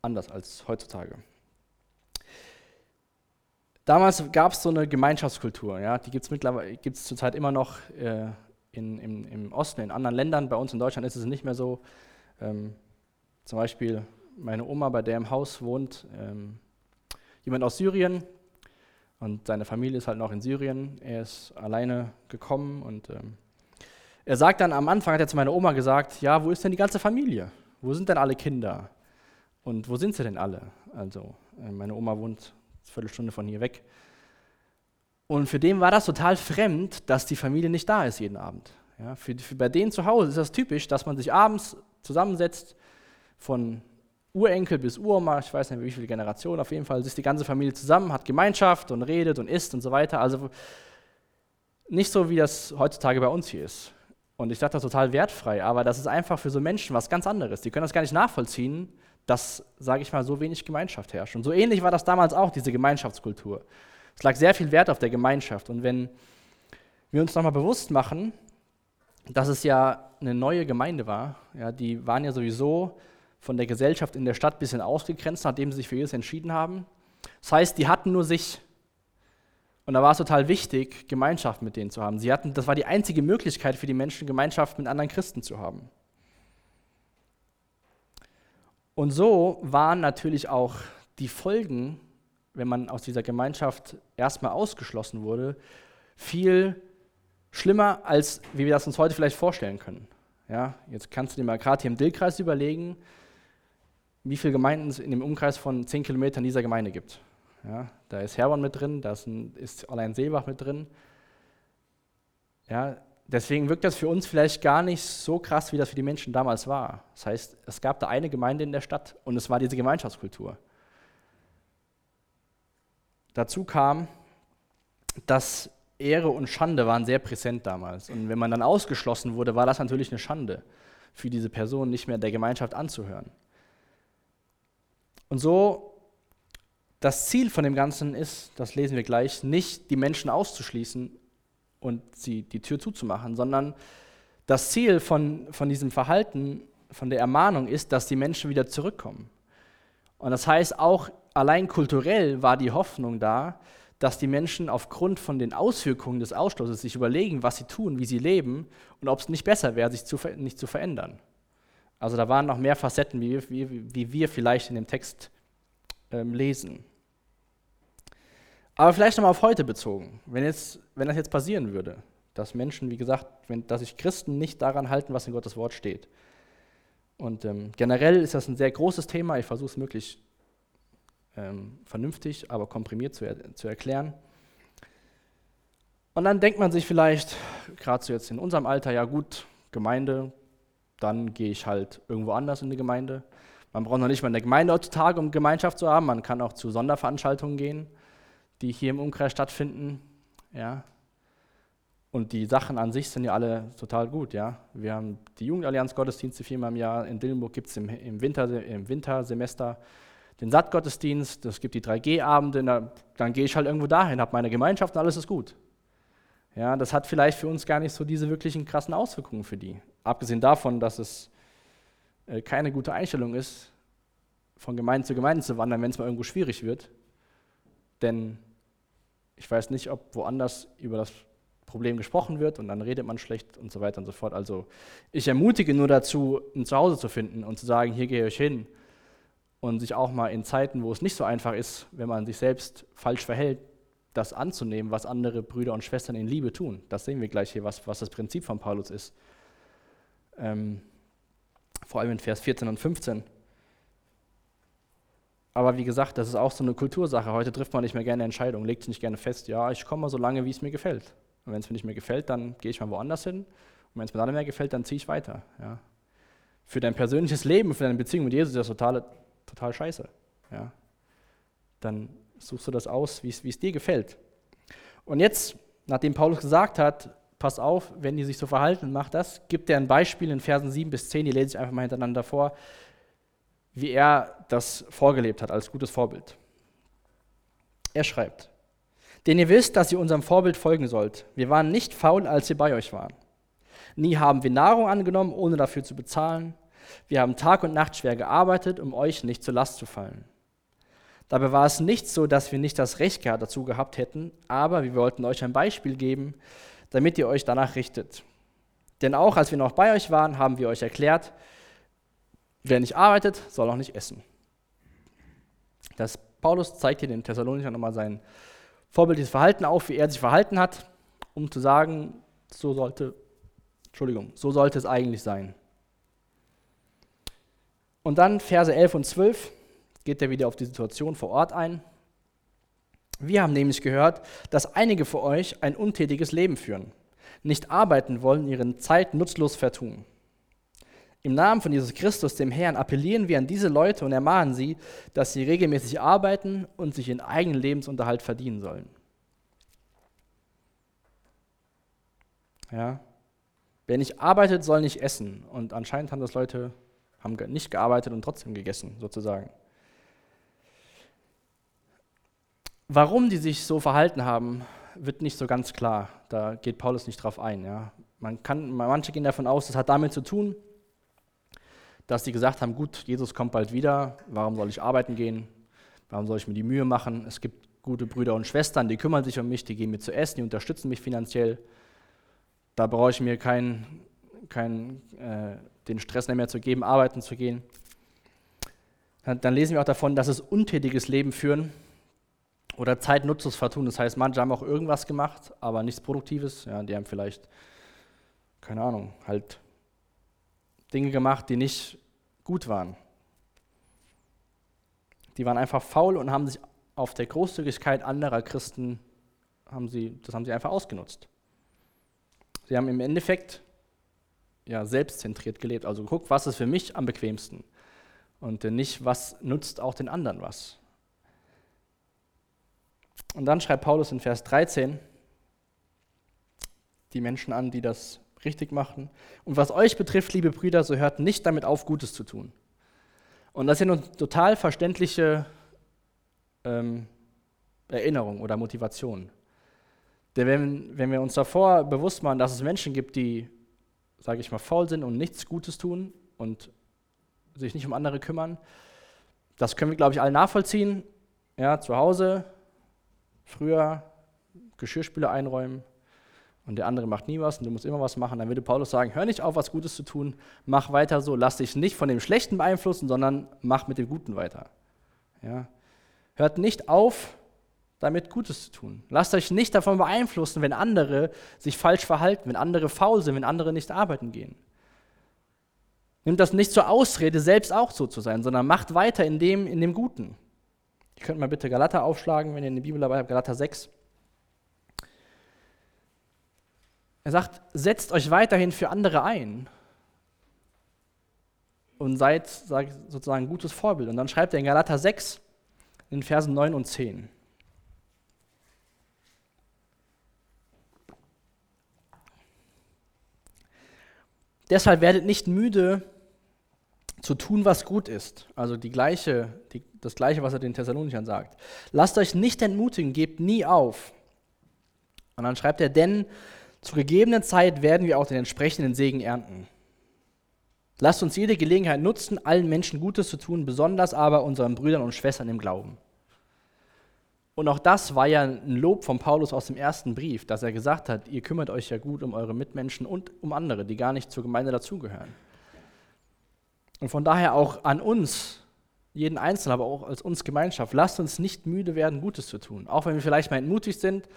anders als heutzutage. Damals gab es so eine Gemeinschaftskultur, ja, die gibt es mittlerweile, gibt es zurzeit immer noch äh, in, im, im, Osten, in anderen Ländern. Bei uns in Deutschland ist es nicht mehr so. Ähm, zum Beispiel meine Oma, bei der im Haus wohnt, ähm, jemand aus Syrien und seine Familie ist halt noch in Syrien. Er ist alleine gekommen und ähm, er sagt dann am Anfang, hat er zu meiner Oma gesagt, ja, wo ist denn die ganze Familie? Wo sind denn alle Kinder? Und wo sind sie denn alle? Also, äh, meine Oma wohnt Viertelstunde von hier weg. Und für den war das total fremd, dass die Familie nicht da ist jeden Abend. Ja, für, für, bei denen zu Hause ist das typisch, dass man sich abends zusammensetzt, von Urenkel bis Uroma, ich weiß nicht wie viele Generationen, auf jeden Fall ist die ganze Familie zusammen, hat Gemeinschaft und redet und isst und so weiter. Also nicht so, wie das heutzutage bei uns hier ist. Und ich dachte, das total wertfrei, aber das ist einfach für so Menschen was ganz anderes. Die können das gar nicht nachvollziehen, dass, sage ich mal, so wenig Gemeinschaft herrscht. Und so ähnlich war das damals auch, diese Gemeinschaftskultur. Es lag sehr viel Wert auf der Gemeinschaft. Und wenn wir uns nochmal bewusst machen, dass es ja eine neue Gemeinde war, ja, die waren ja sowieso von der Gesellschaft in der Stadt ein bisschen ausgegrenzt, nachdem sie sich für Jesus entschieden haben. Das heißt, die hatten nur sich. Und da war es total wichtig, Gemeinschaft mit denen zu haben. Sie hatten, das war die einzige Möglichkeit für die Menschen, Gemeinschaft mit anderen Christen zu haben. Und so waren natürlich auch die Folgen, wenn man aus dieser Gemeinschaft erstmal ausgeschlossen wurde, viel schlimmer, als wie wir das uns heute vielleicht vorstellen können. Ja, jetzt kannst du dir mal gerade hier im Dillkreis überlegen, wie viele Gemeinden es in dem Umkreis von 10 Kilometern dieser Gemeinde gibt. Ja, da ist Herborn mit drin, da ist, ein, ist allein Seebach mit drin. Ja, deswegen wirkt das für uns vielleicht gar nicht so krass, wie das für die Menschen damals war. Das heißt, es gab da eine Gemeinde in der Stadt und es war diese Gemeinschaftskultur. Dazu kam, dass Ehre und Schande waren sehr präsent damals. Und wenn man dann ausgeschlossen wurde, war das natürlich eine Schande für diese Person, nicht mehr der Gemeinschaft anzuhören. Und so, das Ziel von dem Ganzen ist, das lesen wir gleich, nicht die Menschen auszuschließen und sie die Tür zuzumachen, sondern das Ziel von, von diesem Verhalten, von der Ermahnung ist, dass die Menschen wieder zurückkommen. Und das heißt, auch allein kulturell war die Hoffnung da, dass die Menschen aufgrund von den Auswirkungen des Ausschlusses sich überlegen, was sie tun, wie sie leben und ob es nicht besser wäre, sich zu, nicht zu verändern. Also da waren noch mehr Facetten, wie, wie, wie wir vielleicht in dem Text ähm, lesen. Aber vielleicht nochmal auf heute bezogen. Wenn, jetzt, wenn das jetzt passieren würde, dass Menschen, wie gesagt, wenn, dass sich Christen nicht daran halten, was in Gottes Wort steht. Und ähm, generell ist das ein sehr großes Thema. Ich versuche es möglichst ähm, vernünftig, aber komprimiert zu, er, zu erklären. Und dann denkt man sich vielleicht, gerade so jetzt in unserem Alter, ja gut, Gemeinde, dann gehe ich halt irgendwo anders in die Gemeinde. Man braucht noch nicht mal eine Gemeinde heutzutage, um Gemeinschaft zu haben. Man kann auch zu Sonderveranstaltungen gehen, die hier im Umkreis stattfinden. Ja. Und die Sachen an sich sind ja alle total gut. Ja. Wir haben die Jugendallianz Gottesdienste viermal im Jahr. In Dillenburg gibt es im, im, Winter, im Wintersemester den Sattgottesdienst. Es gibt die 3G-Abende. Dann gehe ich halt irgendwo dahin, habe meine Gemeinschaft und alles ist gut. Ja, das hat vielleicht für uns gar nicht so diese wirklichen krassen Auswirkungen für die. Abgesehen davon, dass es äh, keine gute Einstellung ist, von Gemeinde zu Gemeinde zu wandern, wenn es mal irgendwo schwierig wird. Denn ich weiß nicht, ob woanders über das Problem gesprochen wird und dann redet man schlecht und so weiter und so fort. Also ich ermutige nur dazu, ein Zuhause zu finden und zu sagen, hier gehe ich hin und sich auch mal in Zeiten, wo es nicht so einfach ist, wenn man sich selbst falsch verhält, das anzunehmen, was andere Brüder und Schwestern in Liebe tun. Das sehen wir gleich hier, was, was das Prinzip von Paulus ist. Ähm, vor allem in Vers 14 und 15. Aber wie gesagt, das ist auch so eine Kultursache. Heute trifft man nicht mehr gerne Entscheidungen, legt sich nicht gerne fest, ja, ich komme mal so lange, wie es mir gefällt. Und wenn es mir nicht mehr gefällt, dann gehe ich mal woanders hin. Und wenn es mir dann nicht mehr gefällt, dann ziehe ich weiter. Ja. Für dein persönliches Leben, für deine Beziehung mit Jesus ist das total, total scheiße. Ja. Dann suchst du das aus, wie es dir gefällt. Und jetzt, nachdem Paulus gesagt hat, pass auf, wenn die sich so verhalten, mach das, gibt er ein Beispiel in Versen 7 bis 10, die lese ich einfach mal hintereinander vor, wie er das vorgelebt hat als gutes Vorbild. Er schreibt, denn ihr wisst, dass ihr unserem Vorbild folgen sollt. Wir waren nicht faul, als wir bei euch waren. Nie haben wir Nahrung angenommen, ohne dafür zu bezahlen. Wir haben Tag und Nacht schwer gearbeitet, um euch nicht zur Last zu fallen. Dabei war es nicht so, dass wir nicht das Recht dazu gehabt hätten, aber wir wollten euch ein Beispiel geben, damit ihr euch danach richtet. Denn auch als wir noch bei euch waren, haben wir euch erklärt, wer nicht arbeitet, soll auch nicht essen. Das Paulus zeigt hier den Thessalonichern nochmal sein vorbildliches Verhalten auf, wie er sich verhalten hat, um zu sagen, so sollte, Entschuldigung, so sollte es eigentlich sein. Und dann Verse 11 und 12 geht er wieder auf die Situation vor Ort ein. Wir haben nämlich gehört, dass einige von euch ein untätiges Leben führen, nicht arbeiten wollen, ihre Zeit nutzlos vertun. Im Namen von Jesus Christus, dem Herrn, appellieren wir an diese Leute und ermahnen sie, dass sie regelmäßig arbeiten und sich ihren eigenen Lebensunterhalt verdienen sollen. Ja. Wer nicht arbeitet, soll nicht essen. Und anscheinend haben das Leute haben nicht gearbeitet und trotzdem gegessen, sozusagen. Warum die sich so verhalten haben, wird nicht so ganz klar. Da geht Paulus nicht drauf ein. Ja. Man kann, manche gehen davon aus, das hat damit zu tun, dass sie gesagt haben, gut, Jesus kommt bald wieder, warum soll ich arbeiten gehen? Warum soll ich mir die Mühe machen? Es gibt gute Brüder und Schwestern, die kümmern sich um mich, die geben mir zu essen, die unterstützen mich finanziell. Da brauche ich mir keinen kein, äh, den Stress mehr zu geben, arbeiten zu gehen. Dann, lesen wir auch davon, dass es untätiges Leben führen oder Zeit nutzlos vertun. Das heißt, manche haben auch irgendwas gemacht, aber nichts Produktives. Ja, die haben vielleicht, keine Ahnung, halt Dinge gemacht, die nicht gut waren. Die waren einfach faul und haben sich auf der Großzügigkeit anderer Christen, haben sie, das haben sie einfach ausgenutzt. Sie haben im Endeffekt ja, selbstzentriert gelebt. Also guck, was ist für mich am bequemsten und nicht, was nutzt auch den anderen was. Und dann schreibt Paulus in Vers 13 die Menschen an, die das richtig machen. Und was euch betrifft, liebe Brüder, so hört nicht damit auf, Gutes zu tun. Und das ja eine total verständliche ähm, Erinnerung oder Motivation. Denn wenn, wenn wir uns davor bewusst machen, dass es Menschen gibt, die, sage ich mal, faul sind und nichts Gutes tun und sich nicht um andere kümmern, das können wir, glaube ich, alle nachvollziehen. Ja, zu Hause, früher Geschirrspüler einräumen und der andere macht nie was und du musst immer was machen, dann würde Paulus sagen, hör nicht auf, was Gutes zu tun, mach weiter so, lass dich nicht von dem Schlechten beeinflussen, sondern mach mit dem Guten weiter. Ja. Hört nicht auf, damit Gutes zu tun. Lasst euch nicht davon beeinflussen, wenn andere sich falsch verhalten, wenn andere faul sind, wenn andere nicht arbeiten gehen. Nimmt das nicht zur Ausrede, selbst auch so zu sein, sondern macht weiter in dem, in dem Guten. Ihr könnt mal bitte Galater aufschlagen, wenn ihr eine Bibel dabei habt, Galater 6. Er sagt, setzt euch weiterhin für andere ein und seid sozusagen ein gutes Vorbild. Und dann schreibt er in Galater 6, in den Versen 9 und 10. Deshalb werdet nicht müde zu tun, was gut ist. Also die gleiche, die, das Gleiche, was er den Thessalonichern sagt. Lasst euch nicht entmutigen, gebt nie auf. Und dann schreibt er, denn zur gegebenen Zeit werden wir auch den entsprechenden Segen ernten. Lasst uns jede Gelegenheit nutzen, allen Menschen Gutes zu tun, besonders aber unseren Brüdern und Schwestern im Glauben. Und auch das war ja ein Lob von Paulus aus dem ersten Brief, dass er gesagt hat, ihr kümmert euch ja gut um eure Mitmenschen und um andere, die gar nicht zur Gemeinde dazugehören. Und von daher auch an uns, jeden Einzelnen, aber auch als uns Gemeinschaft, lasst uns nicht müde werden, Gutes zu tun. Auch wenn wir vielleicht mal entmutigt sind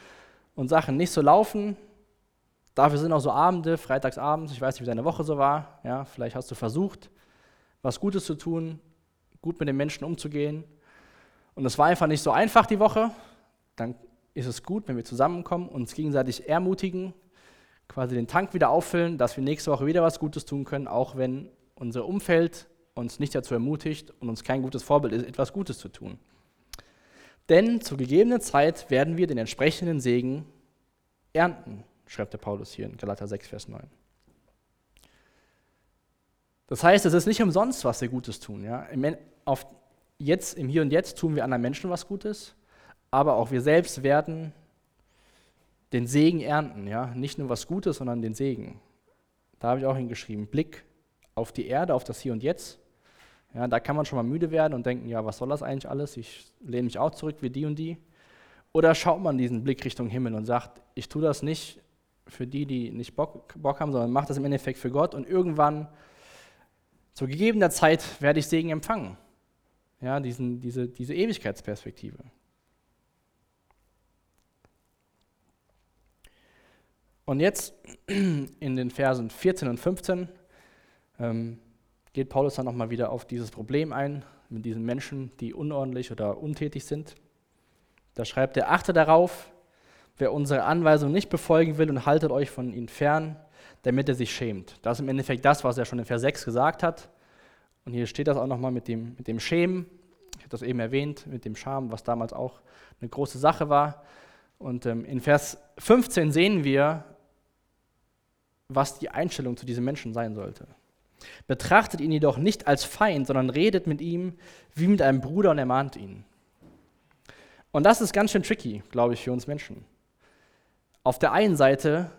und Sachen nicht so laufen. Dafür sind auch so Abende, freitagsabends, ich weiß nicht, wie deine Woche so war. Ja, vielleicht hast du versucht, was Gutes zu tun, gut mit den Menschen umzugehen und es war einfach nicht so einfach die Woche, dann ist es gut, wenn wir zusammenkommen, uns gegenseitig ermutigen, quasi den Tank wieder auffüllen, dass wir nächste Woche wieder was Gutes tun können, auch wenn unser Umfeld uns nicht dazu ermutigt und uns kein gutes Vorbild ist, etwas Gutes zu tun. Denn zur gegebenen Zeit werden wir den entsprechenden Segen ernten, schreibt der Paulus hier in Galater 6, Vers 9. Das heißt, es ist nicht umsonst, was wir Gutes tun. Ja? Auf jetzt, im Hier und Jetzt tun wir anderen Menschen was Gutes, aber auch wir selbst werden den Segen ernten. Ja? Nicht nur was Gutes, sondern den Segen. Da habe ich auch hingeschrieben, Blick auf die Erde, auf das Hier und Jetzt. Ja, da kann man schon mal müde werden und denken, ja, was soll das eigentlich alles? Ich lehne mich auch zurück wie die und die. Oder schaut man diesen Blick Richtung Himmel und sagt, ich tue das nicht für die, die nicht Bock, Bock haben, sondern mache das im Endeffekt für Gott und irgendwann, zu gegebener Zeit, werde ich Segen empfangen ja, diesen, diese, diese Ewigkeitsperspektive. Und jetzt [clears throat] in den Versen 14 und 15 ähm, geht Paulus dann nochmal wieder auf dieses Problem ein mit diesen Menschen, die unordentlich oder untätig sind. Da schreibt er, achte darauf, wer unsere Anweisung nicht befolgen will und haltet euch von ihnen fern, damit er sich schämt. Das ist im Endeffekt das, was er schon in Vers 6 gesagt hat. Und hier steht das auch nochmal mit dem, mit dem Schämen. Ich habe das eben erwähnt, mit dem Scham, was damals auch eine große Sache war. Und ähm, in Vers 15 sehen wir, was die Einstellung zu diesem Menschen sein sollte. Betrachtet ihn jedoch nicht als Feind, sondern redet mit ihm wie mit einem Bruder und ermahnt ihn. Und das ist ganz schön tricky, glaube ich, für uns Menschen. Auf der einen Seite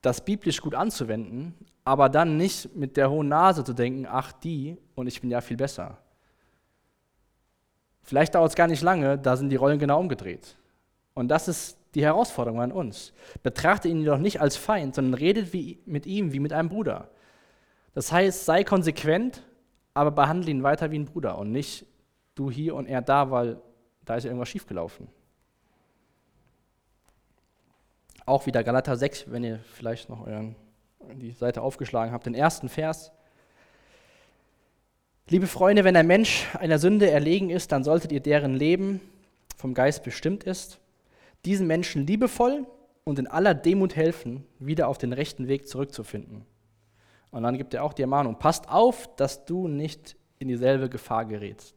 das biblisch gut anzuwenden, aber dann nicht mit der hohen Nase zu denken, ach die und ich bin ja viel besser. Vielleicht dauert es gar nicht lange, da sind die Rollen genau umgedreht. Und das ist die Herausforderung an uns. Betrachte ihn jedoch nicht als Feind, sondern redet wie, mit ihm wie mit einem Bruder. Das heißt, sei konsequent, aber behandle ihn weiter wie ein Bruder und nicht du hier und er da, weil da ist ja irgendwas schiefgelaufen. Auch wieder Galater 6, wenn ihr vielleicht noch euren, die Seite aufgeschlagen habt, den ersten Vers. Liebe Freunde, wenn ein Mensch einer Sünde erlegen ist, dann solltet ihr deren Leben vom Geist bestimmt ist, diesen Menschen liebevoll und in aller Demut helfen, wieder auf den rechten Weg zurückzufinden. Und dann gibt er auch die Ermahnung, passt auf, dass du nicht in dieselbe Gefahr gerätst.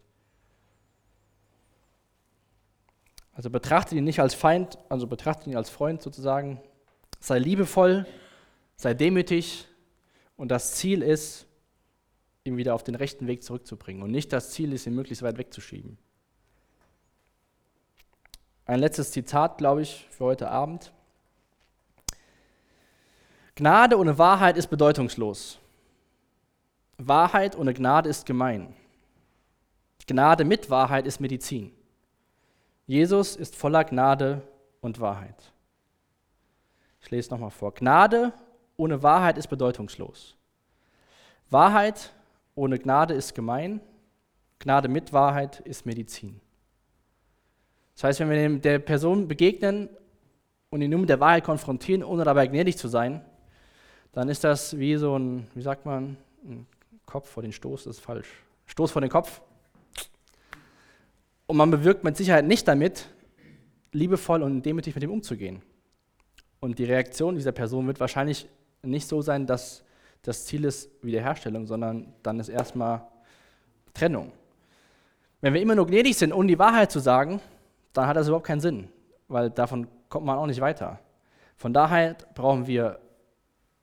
Also betrachte ihn nicht als Feind, also betrachte ihn als Freund sozusagen. Sei liebevoll, sei demütig und das Ziel ist, ihn wieder auf den rechten Weg zurückzubringen. Und nicht das Ziel ist, ihn möglichst weit wegzuschieben. Ein letztes Zitat, glaube ich, für heute Abend. Gnade ohne Wahrheit ist bedeutungslos. Wahrheit ohne Gnade ist gemein. Gnade mit Wahrheit ist Medizin. Jesus ist voller Gnade und Wahrheit. Ich lese nochmal vor. Gnade ohne Wahrheit ist bedeutungslos. Wahrheit ohne Gnade ist gemein. Gnade mit Wahrheit ist Medizin. Das heißt, wenn wir der Person begegnen und ihn nur mit der Wahrheit konfrontieren, ohne dabei gnädig zu sein, dann ist das wie so ein, wie sagt man, ein Kopf vor den Stoß, das ist falsch. Stoß vor den Kopf. Und man bewirkt mit Sicherheit nicht damit, liebevoll und demütig mit ihm umzugehen. Und die Reaktion dieser Person wird wahrscheinlich nicht so sein, dass das Ziel ist Wiederherstellung, sondern dann ist erstmal Trennung. Wenn wir immer nur gnädig sind, ohne die Wahrheit zu sagen, dann hat das überhaupt keinen Sinn, weil davon kommt man auch nicht weiter. Von daher brauchen wir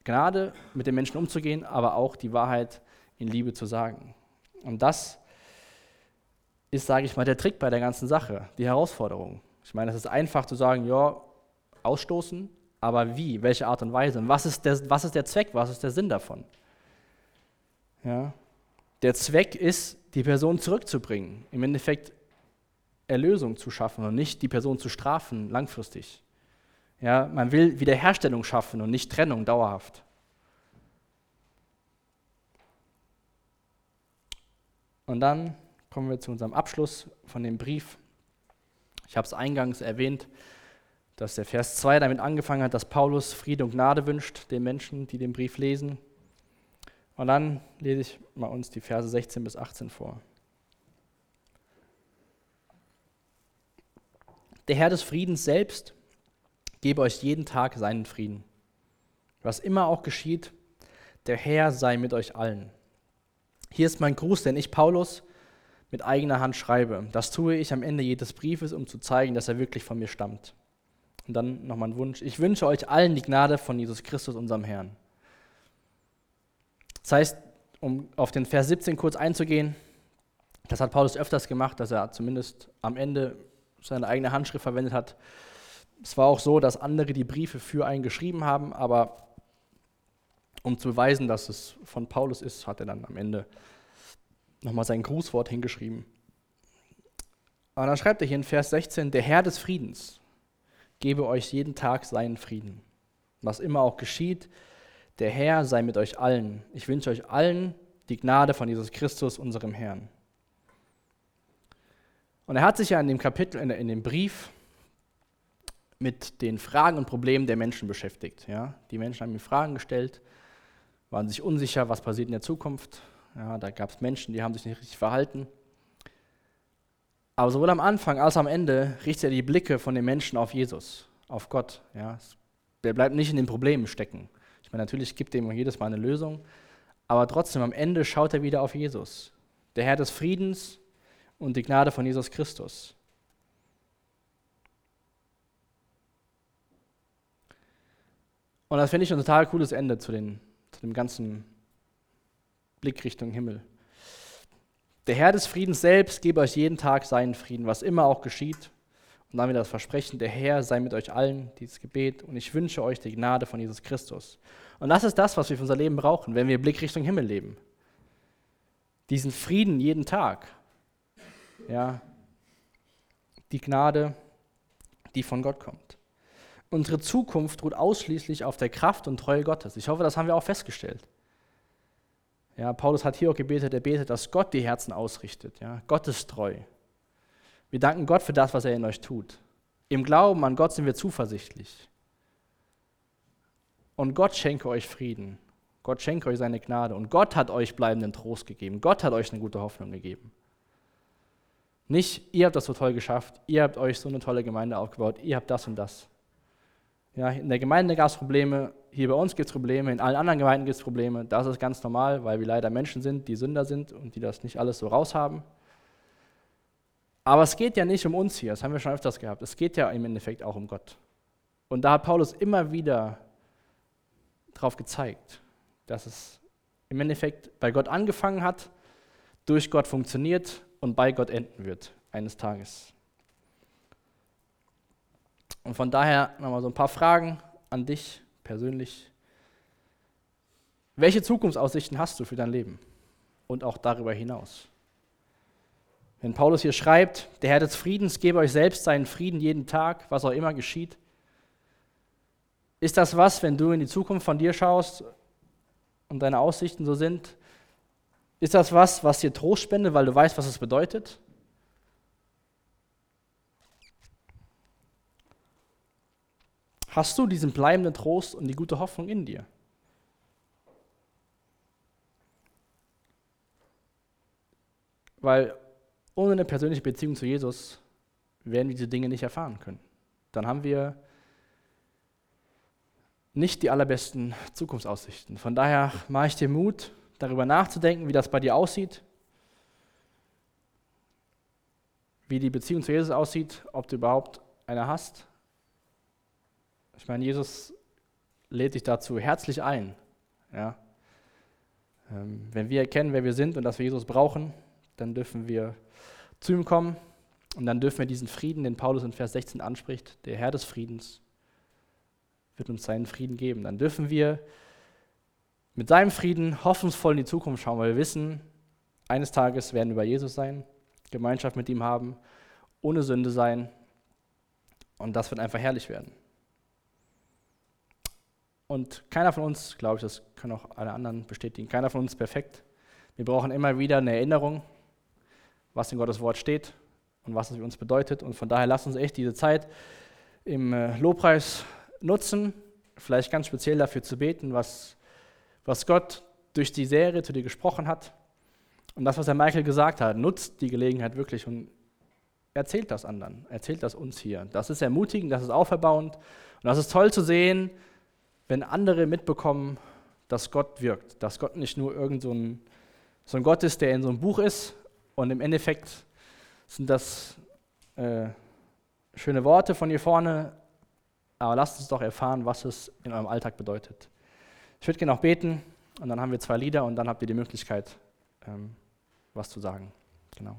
Gnade, mit den Menschen umzugehen, aber auch die Wahrheit in Liebe zu sagen. Und das ist, sage ich mal, der Trick bei der ganzen Sache, die Herausforderung. Ich meine, es ist einfach zu sagen, ja, ausstoßen, aber wie, welche Art und Weise? Und was ist der, was ist der Zweck, was ist der Sinn davon? Ja? Der Zweck ist, die Person zurückzubringen, im Endeffekt Erlösung zu schaffen und nicht die Person zu strafen langfristig. Ja, man will Wiederherstellung schaffen und nicht Trennung dauerhaft. Und dann kommen wir zu unserem Abschluss von dem Brief. Ich habe es eingangs erwähnt, dass der Vers 2 damit angefangen hat, dass Paulus Friede und Gnade wünscht den Menschen, die den Brief lesen. Und dann lese ich mal uns die Verse 16 bis 18 vor. Der Herr des Friedens selbst gebe euch jeden Tag seinen Frieden. Was immer auch geschieht, der Herr sei mit euch allen. Hier ist mein Gruß, den ich Paulus mit eigener Hand schreibe. Das tue ich am Ende jedes Briefes, um zu zeigen, dass er wirklich von mir stammt. Und dann nochmal ein Wunsch. Ich wünsche euch allen die Gnade von Jesus Christus, unserem Herrn. Das heißt, um auf den Vers 17 kurz einzugehen, das hat Paulus öfters gemacht, dass er zumindest am Ende seine eigene Handschrift verwendet hat. Es war auch so, dass andere die Briefe für einen geschrieben haben, aber um zu beweisen, dass es von Paulus ist, hat er dann am Ende nochmal sein Grußwort hingeschrieben. Und dann schreibt er hier in Vers 16, der Herr des Friedens gebe euch jeden Tag seinen Frieden. Was immer auch geschieht, der Herr sei mit euch allen. Ich wünsche euch allen die Gnade von Jesus Christus, unserem Herrn. Und er hat sich ja in dem Kapitel, in dem Brief mit den Fragen und Problemen der Menschen beschäftigt. Ja? Die Menschen haben ihm Fragen gestellt, waren sich unsicher, was passiert in der Zukunft. Ja, da gab es Menschen, die haben sich nicht richtig verhalten. Aber sowohl am Anfang als auch am Ende richtet er die Blicke von den Menschen auf Jesus, auf Gott. Ja. Der bleibt nicht in den Problemen stecken. Ich meine, natürlich gibt ihm jedes Mal eine Lösung, aber trotzdem am Ende schaut er wieder auf Jesus, der Herr des Friedens und die Gnade von Jesus Christus. Und das finde ich ein total cooles Ende zu, den, zu dem ganzen Blick Richtung Himmel. Der Herr des Friedens selbst gebe euch jeden Tag seinen Frieden, was immer auch geschieht. Und dann wieder das Versprechen, der Herr sei mit euch allen, dieses Gebet. Und ich wünsche euch die Gnade von Jesus Christus. Und das ist das, was wir für unser Leben brauchen, wenn wir Blick Richtung Himmel leben. Diesen Frieden jeden Tag. Ja, die Gnade, die von Gott kommt. Unsere Zukunft ruht ausschließlich auf der Kraft und Treue Gottes. Ich hoffe, das haben wir auch festgestellt. Ja, Paulus hat hier auch gebetet, er betet, dass Gott die Herzen ausrichtet. Ja, Gott ist treu. Wir danken Gott für das, was er in euch tut. Im Glauben an Gott sind wir zuversichtlich. Und Gott schenke euch Frieden. Gott schenke euch seine Gnade. Und Gott hat euch bleibenden Trost gegeben. Gott hat euch eine gute Hoffnung gegeben. Nicht, ihr habt das so toll geschafft, ihr habt euch so eine tolle Gemeinde aufgebaut, ihr habt das und das. Ja, in der Gemeinde gab es Probleme, hier bei uns gibt es Probleme, in allen anderen Gemeinden gibt es Probleme. Das ist ganz normal, weil wir leider Menschen sind, die Sünder sind und die das nicht alles so raushaben. Aber es geht ja nicht um uns hier, das haben wir schon öfters gehabt. Es geht ja im Endeffekt auch um Gott. Und da hat Paulus immer wieder darauf gezeigt, dass es im Endeffekt bei Gott angefangen hat, durch Gott funktioniert und bei Gott enden wird eines Tages. Und von daher nochmal so ein paar Fragen an dich persönlich. Welche Zukunftsaussichten hast du für dein Leben und auch darüber hinaus? Wenn Paulus hier schreibt, der Herr des Friedens gebe euch selbst seinen Frieden jeden Tag, was auch immer geschieht, ist das was, wenn du in die Zukunft von dir schaust und deine Aussichten so sind? Ist das was, was dir Trost spendet, weil du weißt, was es bedeutet? Hast du diesen bleibenden Trost und die gute Hoffnung in dir? Weil ohne eine persönliche Beziehung zu Jesus werden wir diese Dinge nicht erfahren können. Dann haben wir nicht die allerbesten Zukunftsaussichten. Von daher mache ich dir Mut, darüber nachzudenken, wie das bei dir aussieht, wie die Beziehung zu Jesus aussieht, ob du überhaupt eine hast ich meine, Jesus lädt dich dazu herzlich ein. Ja? Ähm, wenn wir erkennen, wer wir sind und dass wir Jesus brauchen, dann dürfen wir zu ihm kommen und dann dürfen wir diesen Frieden, den Paulus in Vers 16 anspricht, der Herr des Friedens, wird uns seinen Frieden geben. Dann dürfen wir mit seinem Frieden hoffnungsvoll in die Zukunft schauen, weil wir wissen, eines Tages werden wir bei Jesus sein, Gemeinschaft mit ihm haben, ohne Sünde sein und das wird einfach herrlich werden. Und keiner von uns, glaube ich, das können auch alle anderen bestätigen, keiner von uns perfekt. Wir brauchen immer wieder eine Erinnerung, was in Gottes Wort steht und was es für uns bedeutet. Und von daher lasst uns echt diese Zeit im äh, Lobpreis nutzen, vielleicht ganz speziell dafür zu beten, was, was Gott durch die Serie zu dir gesprochen hat. Und das, was der Michael gesagt hat, nutzt die Gelegenheit wirklich und erzählt das anderen, erzählt das uns hier. Das ist ermutigend, das ist auferbauend und das ist toll zu sehen, wenn andere mitbekommen, dass Gott wirkt, dass Gott nicht nur irgend so ein, so ein Gott ist, der in so einem Buch ist und im Endeffekt sind das äh, schöne Worte von hier vorne, aber lasst uns doch erfahren, was es in eurem Alltag bedeutet. Ich würde gerne auch beten und dann haben wir zwei Lieder und dann habt ihr die Möglichkeit, ähm, was zu sagen. Genau.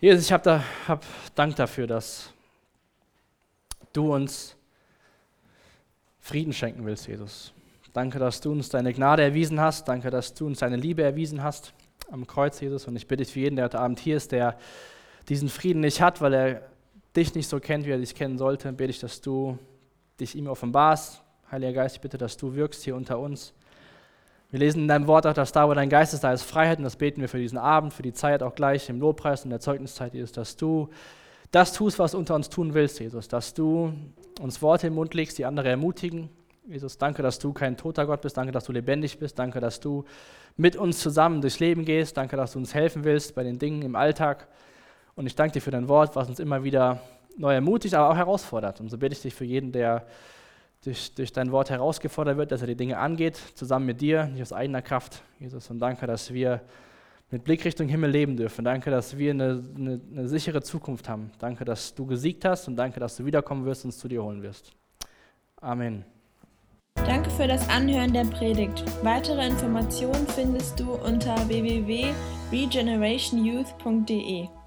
Jesus, ich habe da, hab Dank dafür, dass du uns Frieden schenken willst, Jesus. Danke, dass du uns deine Gnade erwiesen hast. Danke, dass du uns deine Liebe erwiesen hast am Kreuz, Jesus. Und ich bitte dich für jeden, der heute Abend hier ist, der diesen Frieden nicht hat, weil er dich nicht so kennt, wie er dich kennen sollte, bitte ich, dass du dich ihm offenbarst. Heiliger Geist, ich bitte, dass du wirkst hier unter uns. Wir lesen in deinem Wort auch, dass da, wo dein Geist ist, da ist Freiheit. Und das beten wir für diesen Abend, für die Zeit auch gleich im Lobpreis und der Zeugniszeit, Jesus, dass du das tust, was du unter uns tun willst, Jesus, dass du uns Worte im Mund legst, die andere ermutigen. Jesus, danke, dass du kein toter Gott bist, danke, dass du lebendig bist, danke, dass du mit uns zusammen durchs Leben gehst, danke, dass du uns helfen willst bei den Dingen im Alltag. Und ich danke dir für dein Wort, was uns immer wieder neu ermutigt, aber auch herausfordert. Und so bitte ich dich für jeden, der durch, durch dein Wort herausgefordert wird, dass er die Dinge angeht, zusammen mit dir, nicht aus eigener Kraft, Jesus. Und danke, dass wir mit Blick Richtung Himmel leben dürfen. Danke, dass wir eine, eine, eine sichere Zukunft haben. Danke, dass du gesiegt hast und danke, dass du wiederkommen wirst und uns zu dir holen wirst. Amen. Danke für das Anhören der Predigt. Weitere Informationen findest du unter www.regenerationyouth.de.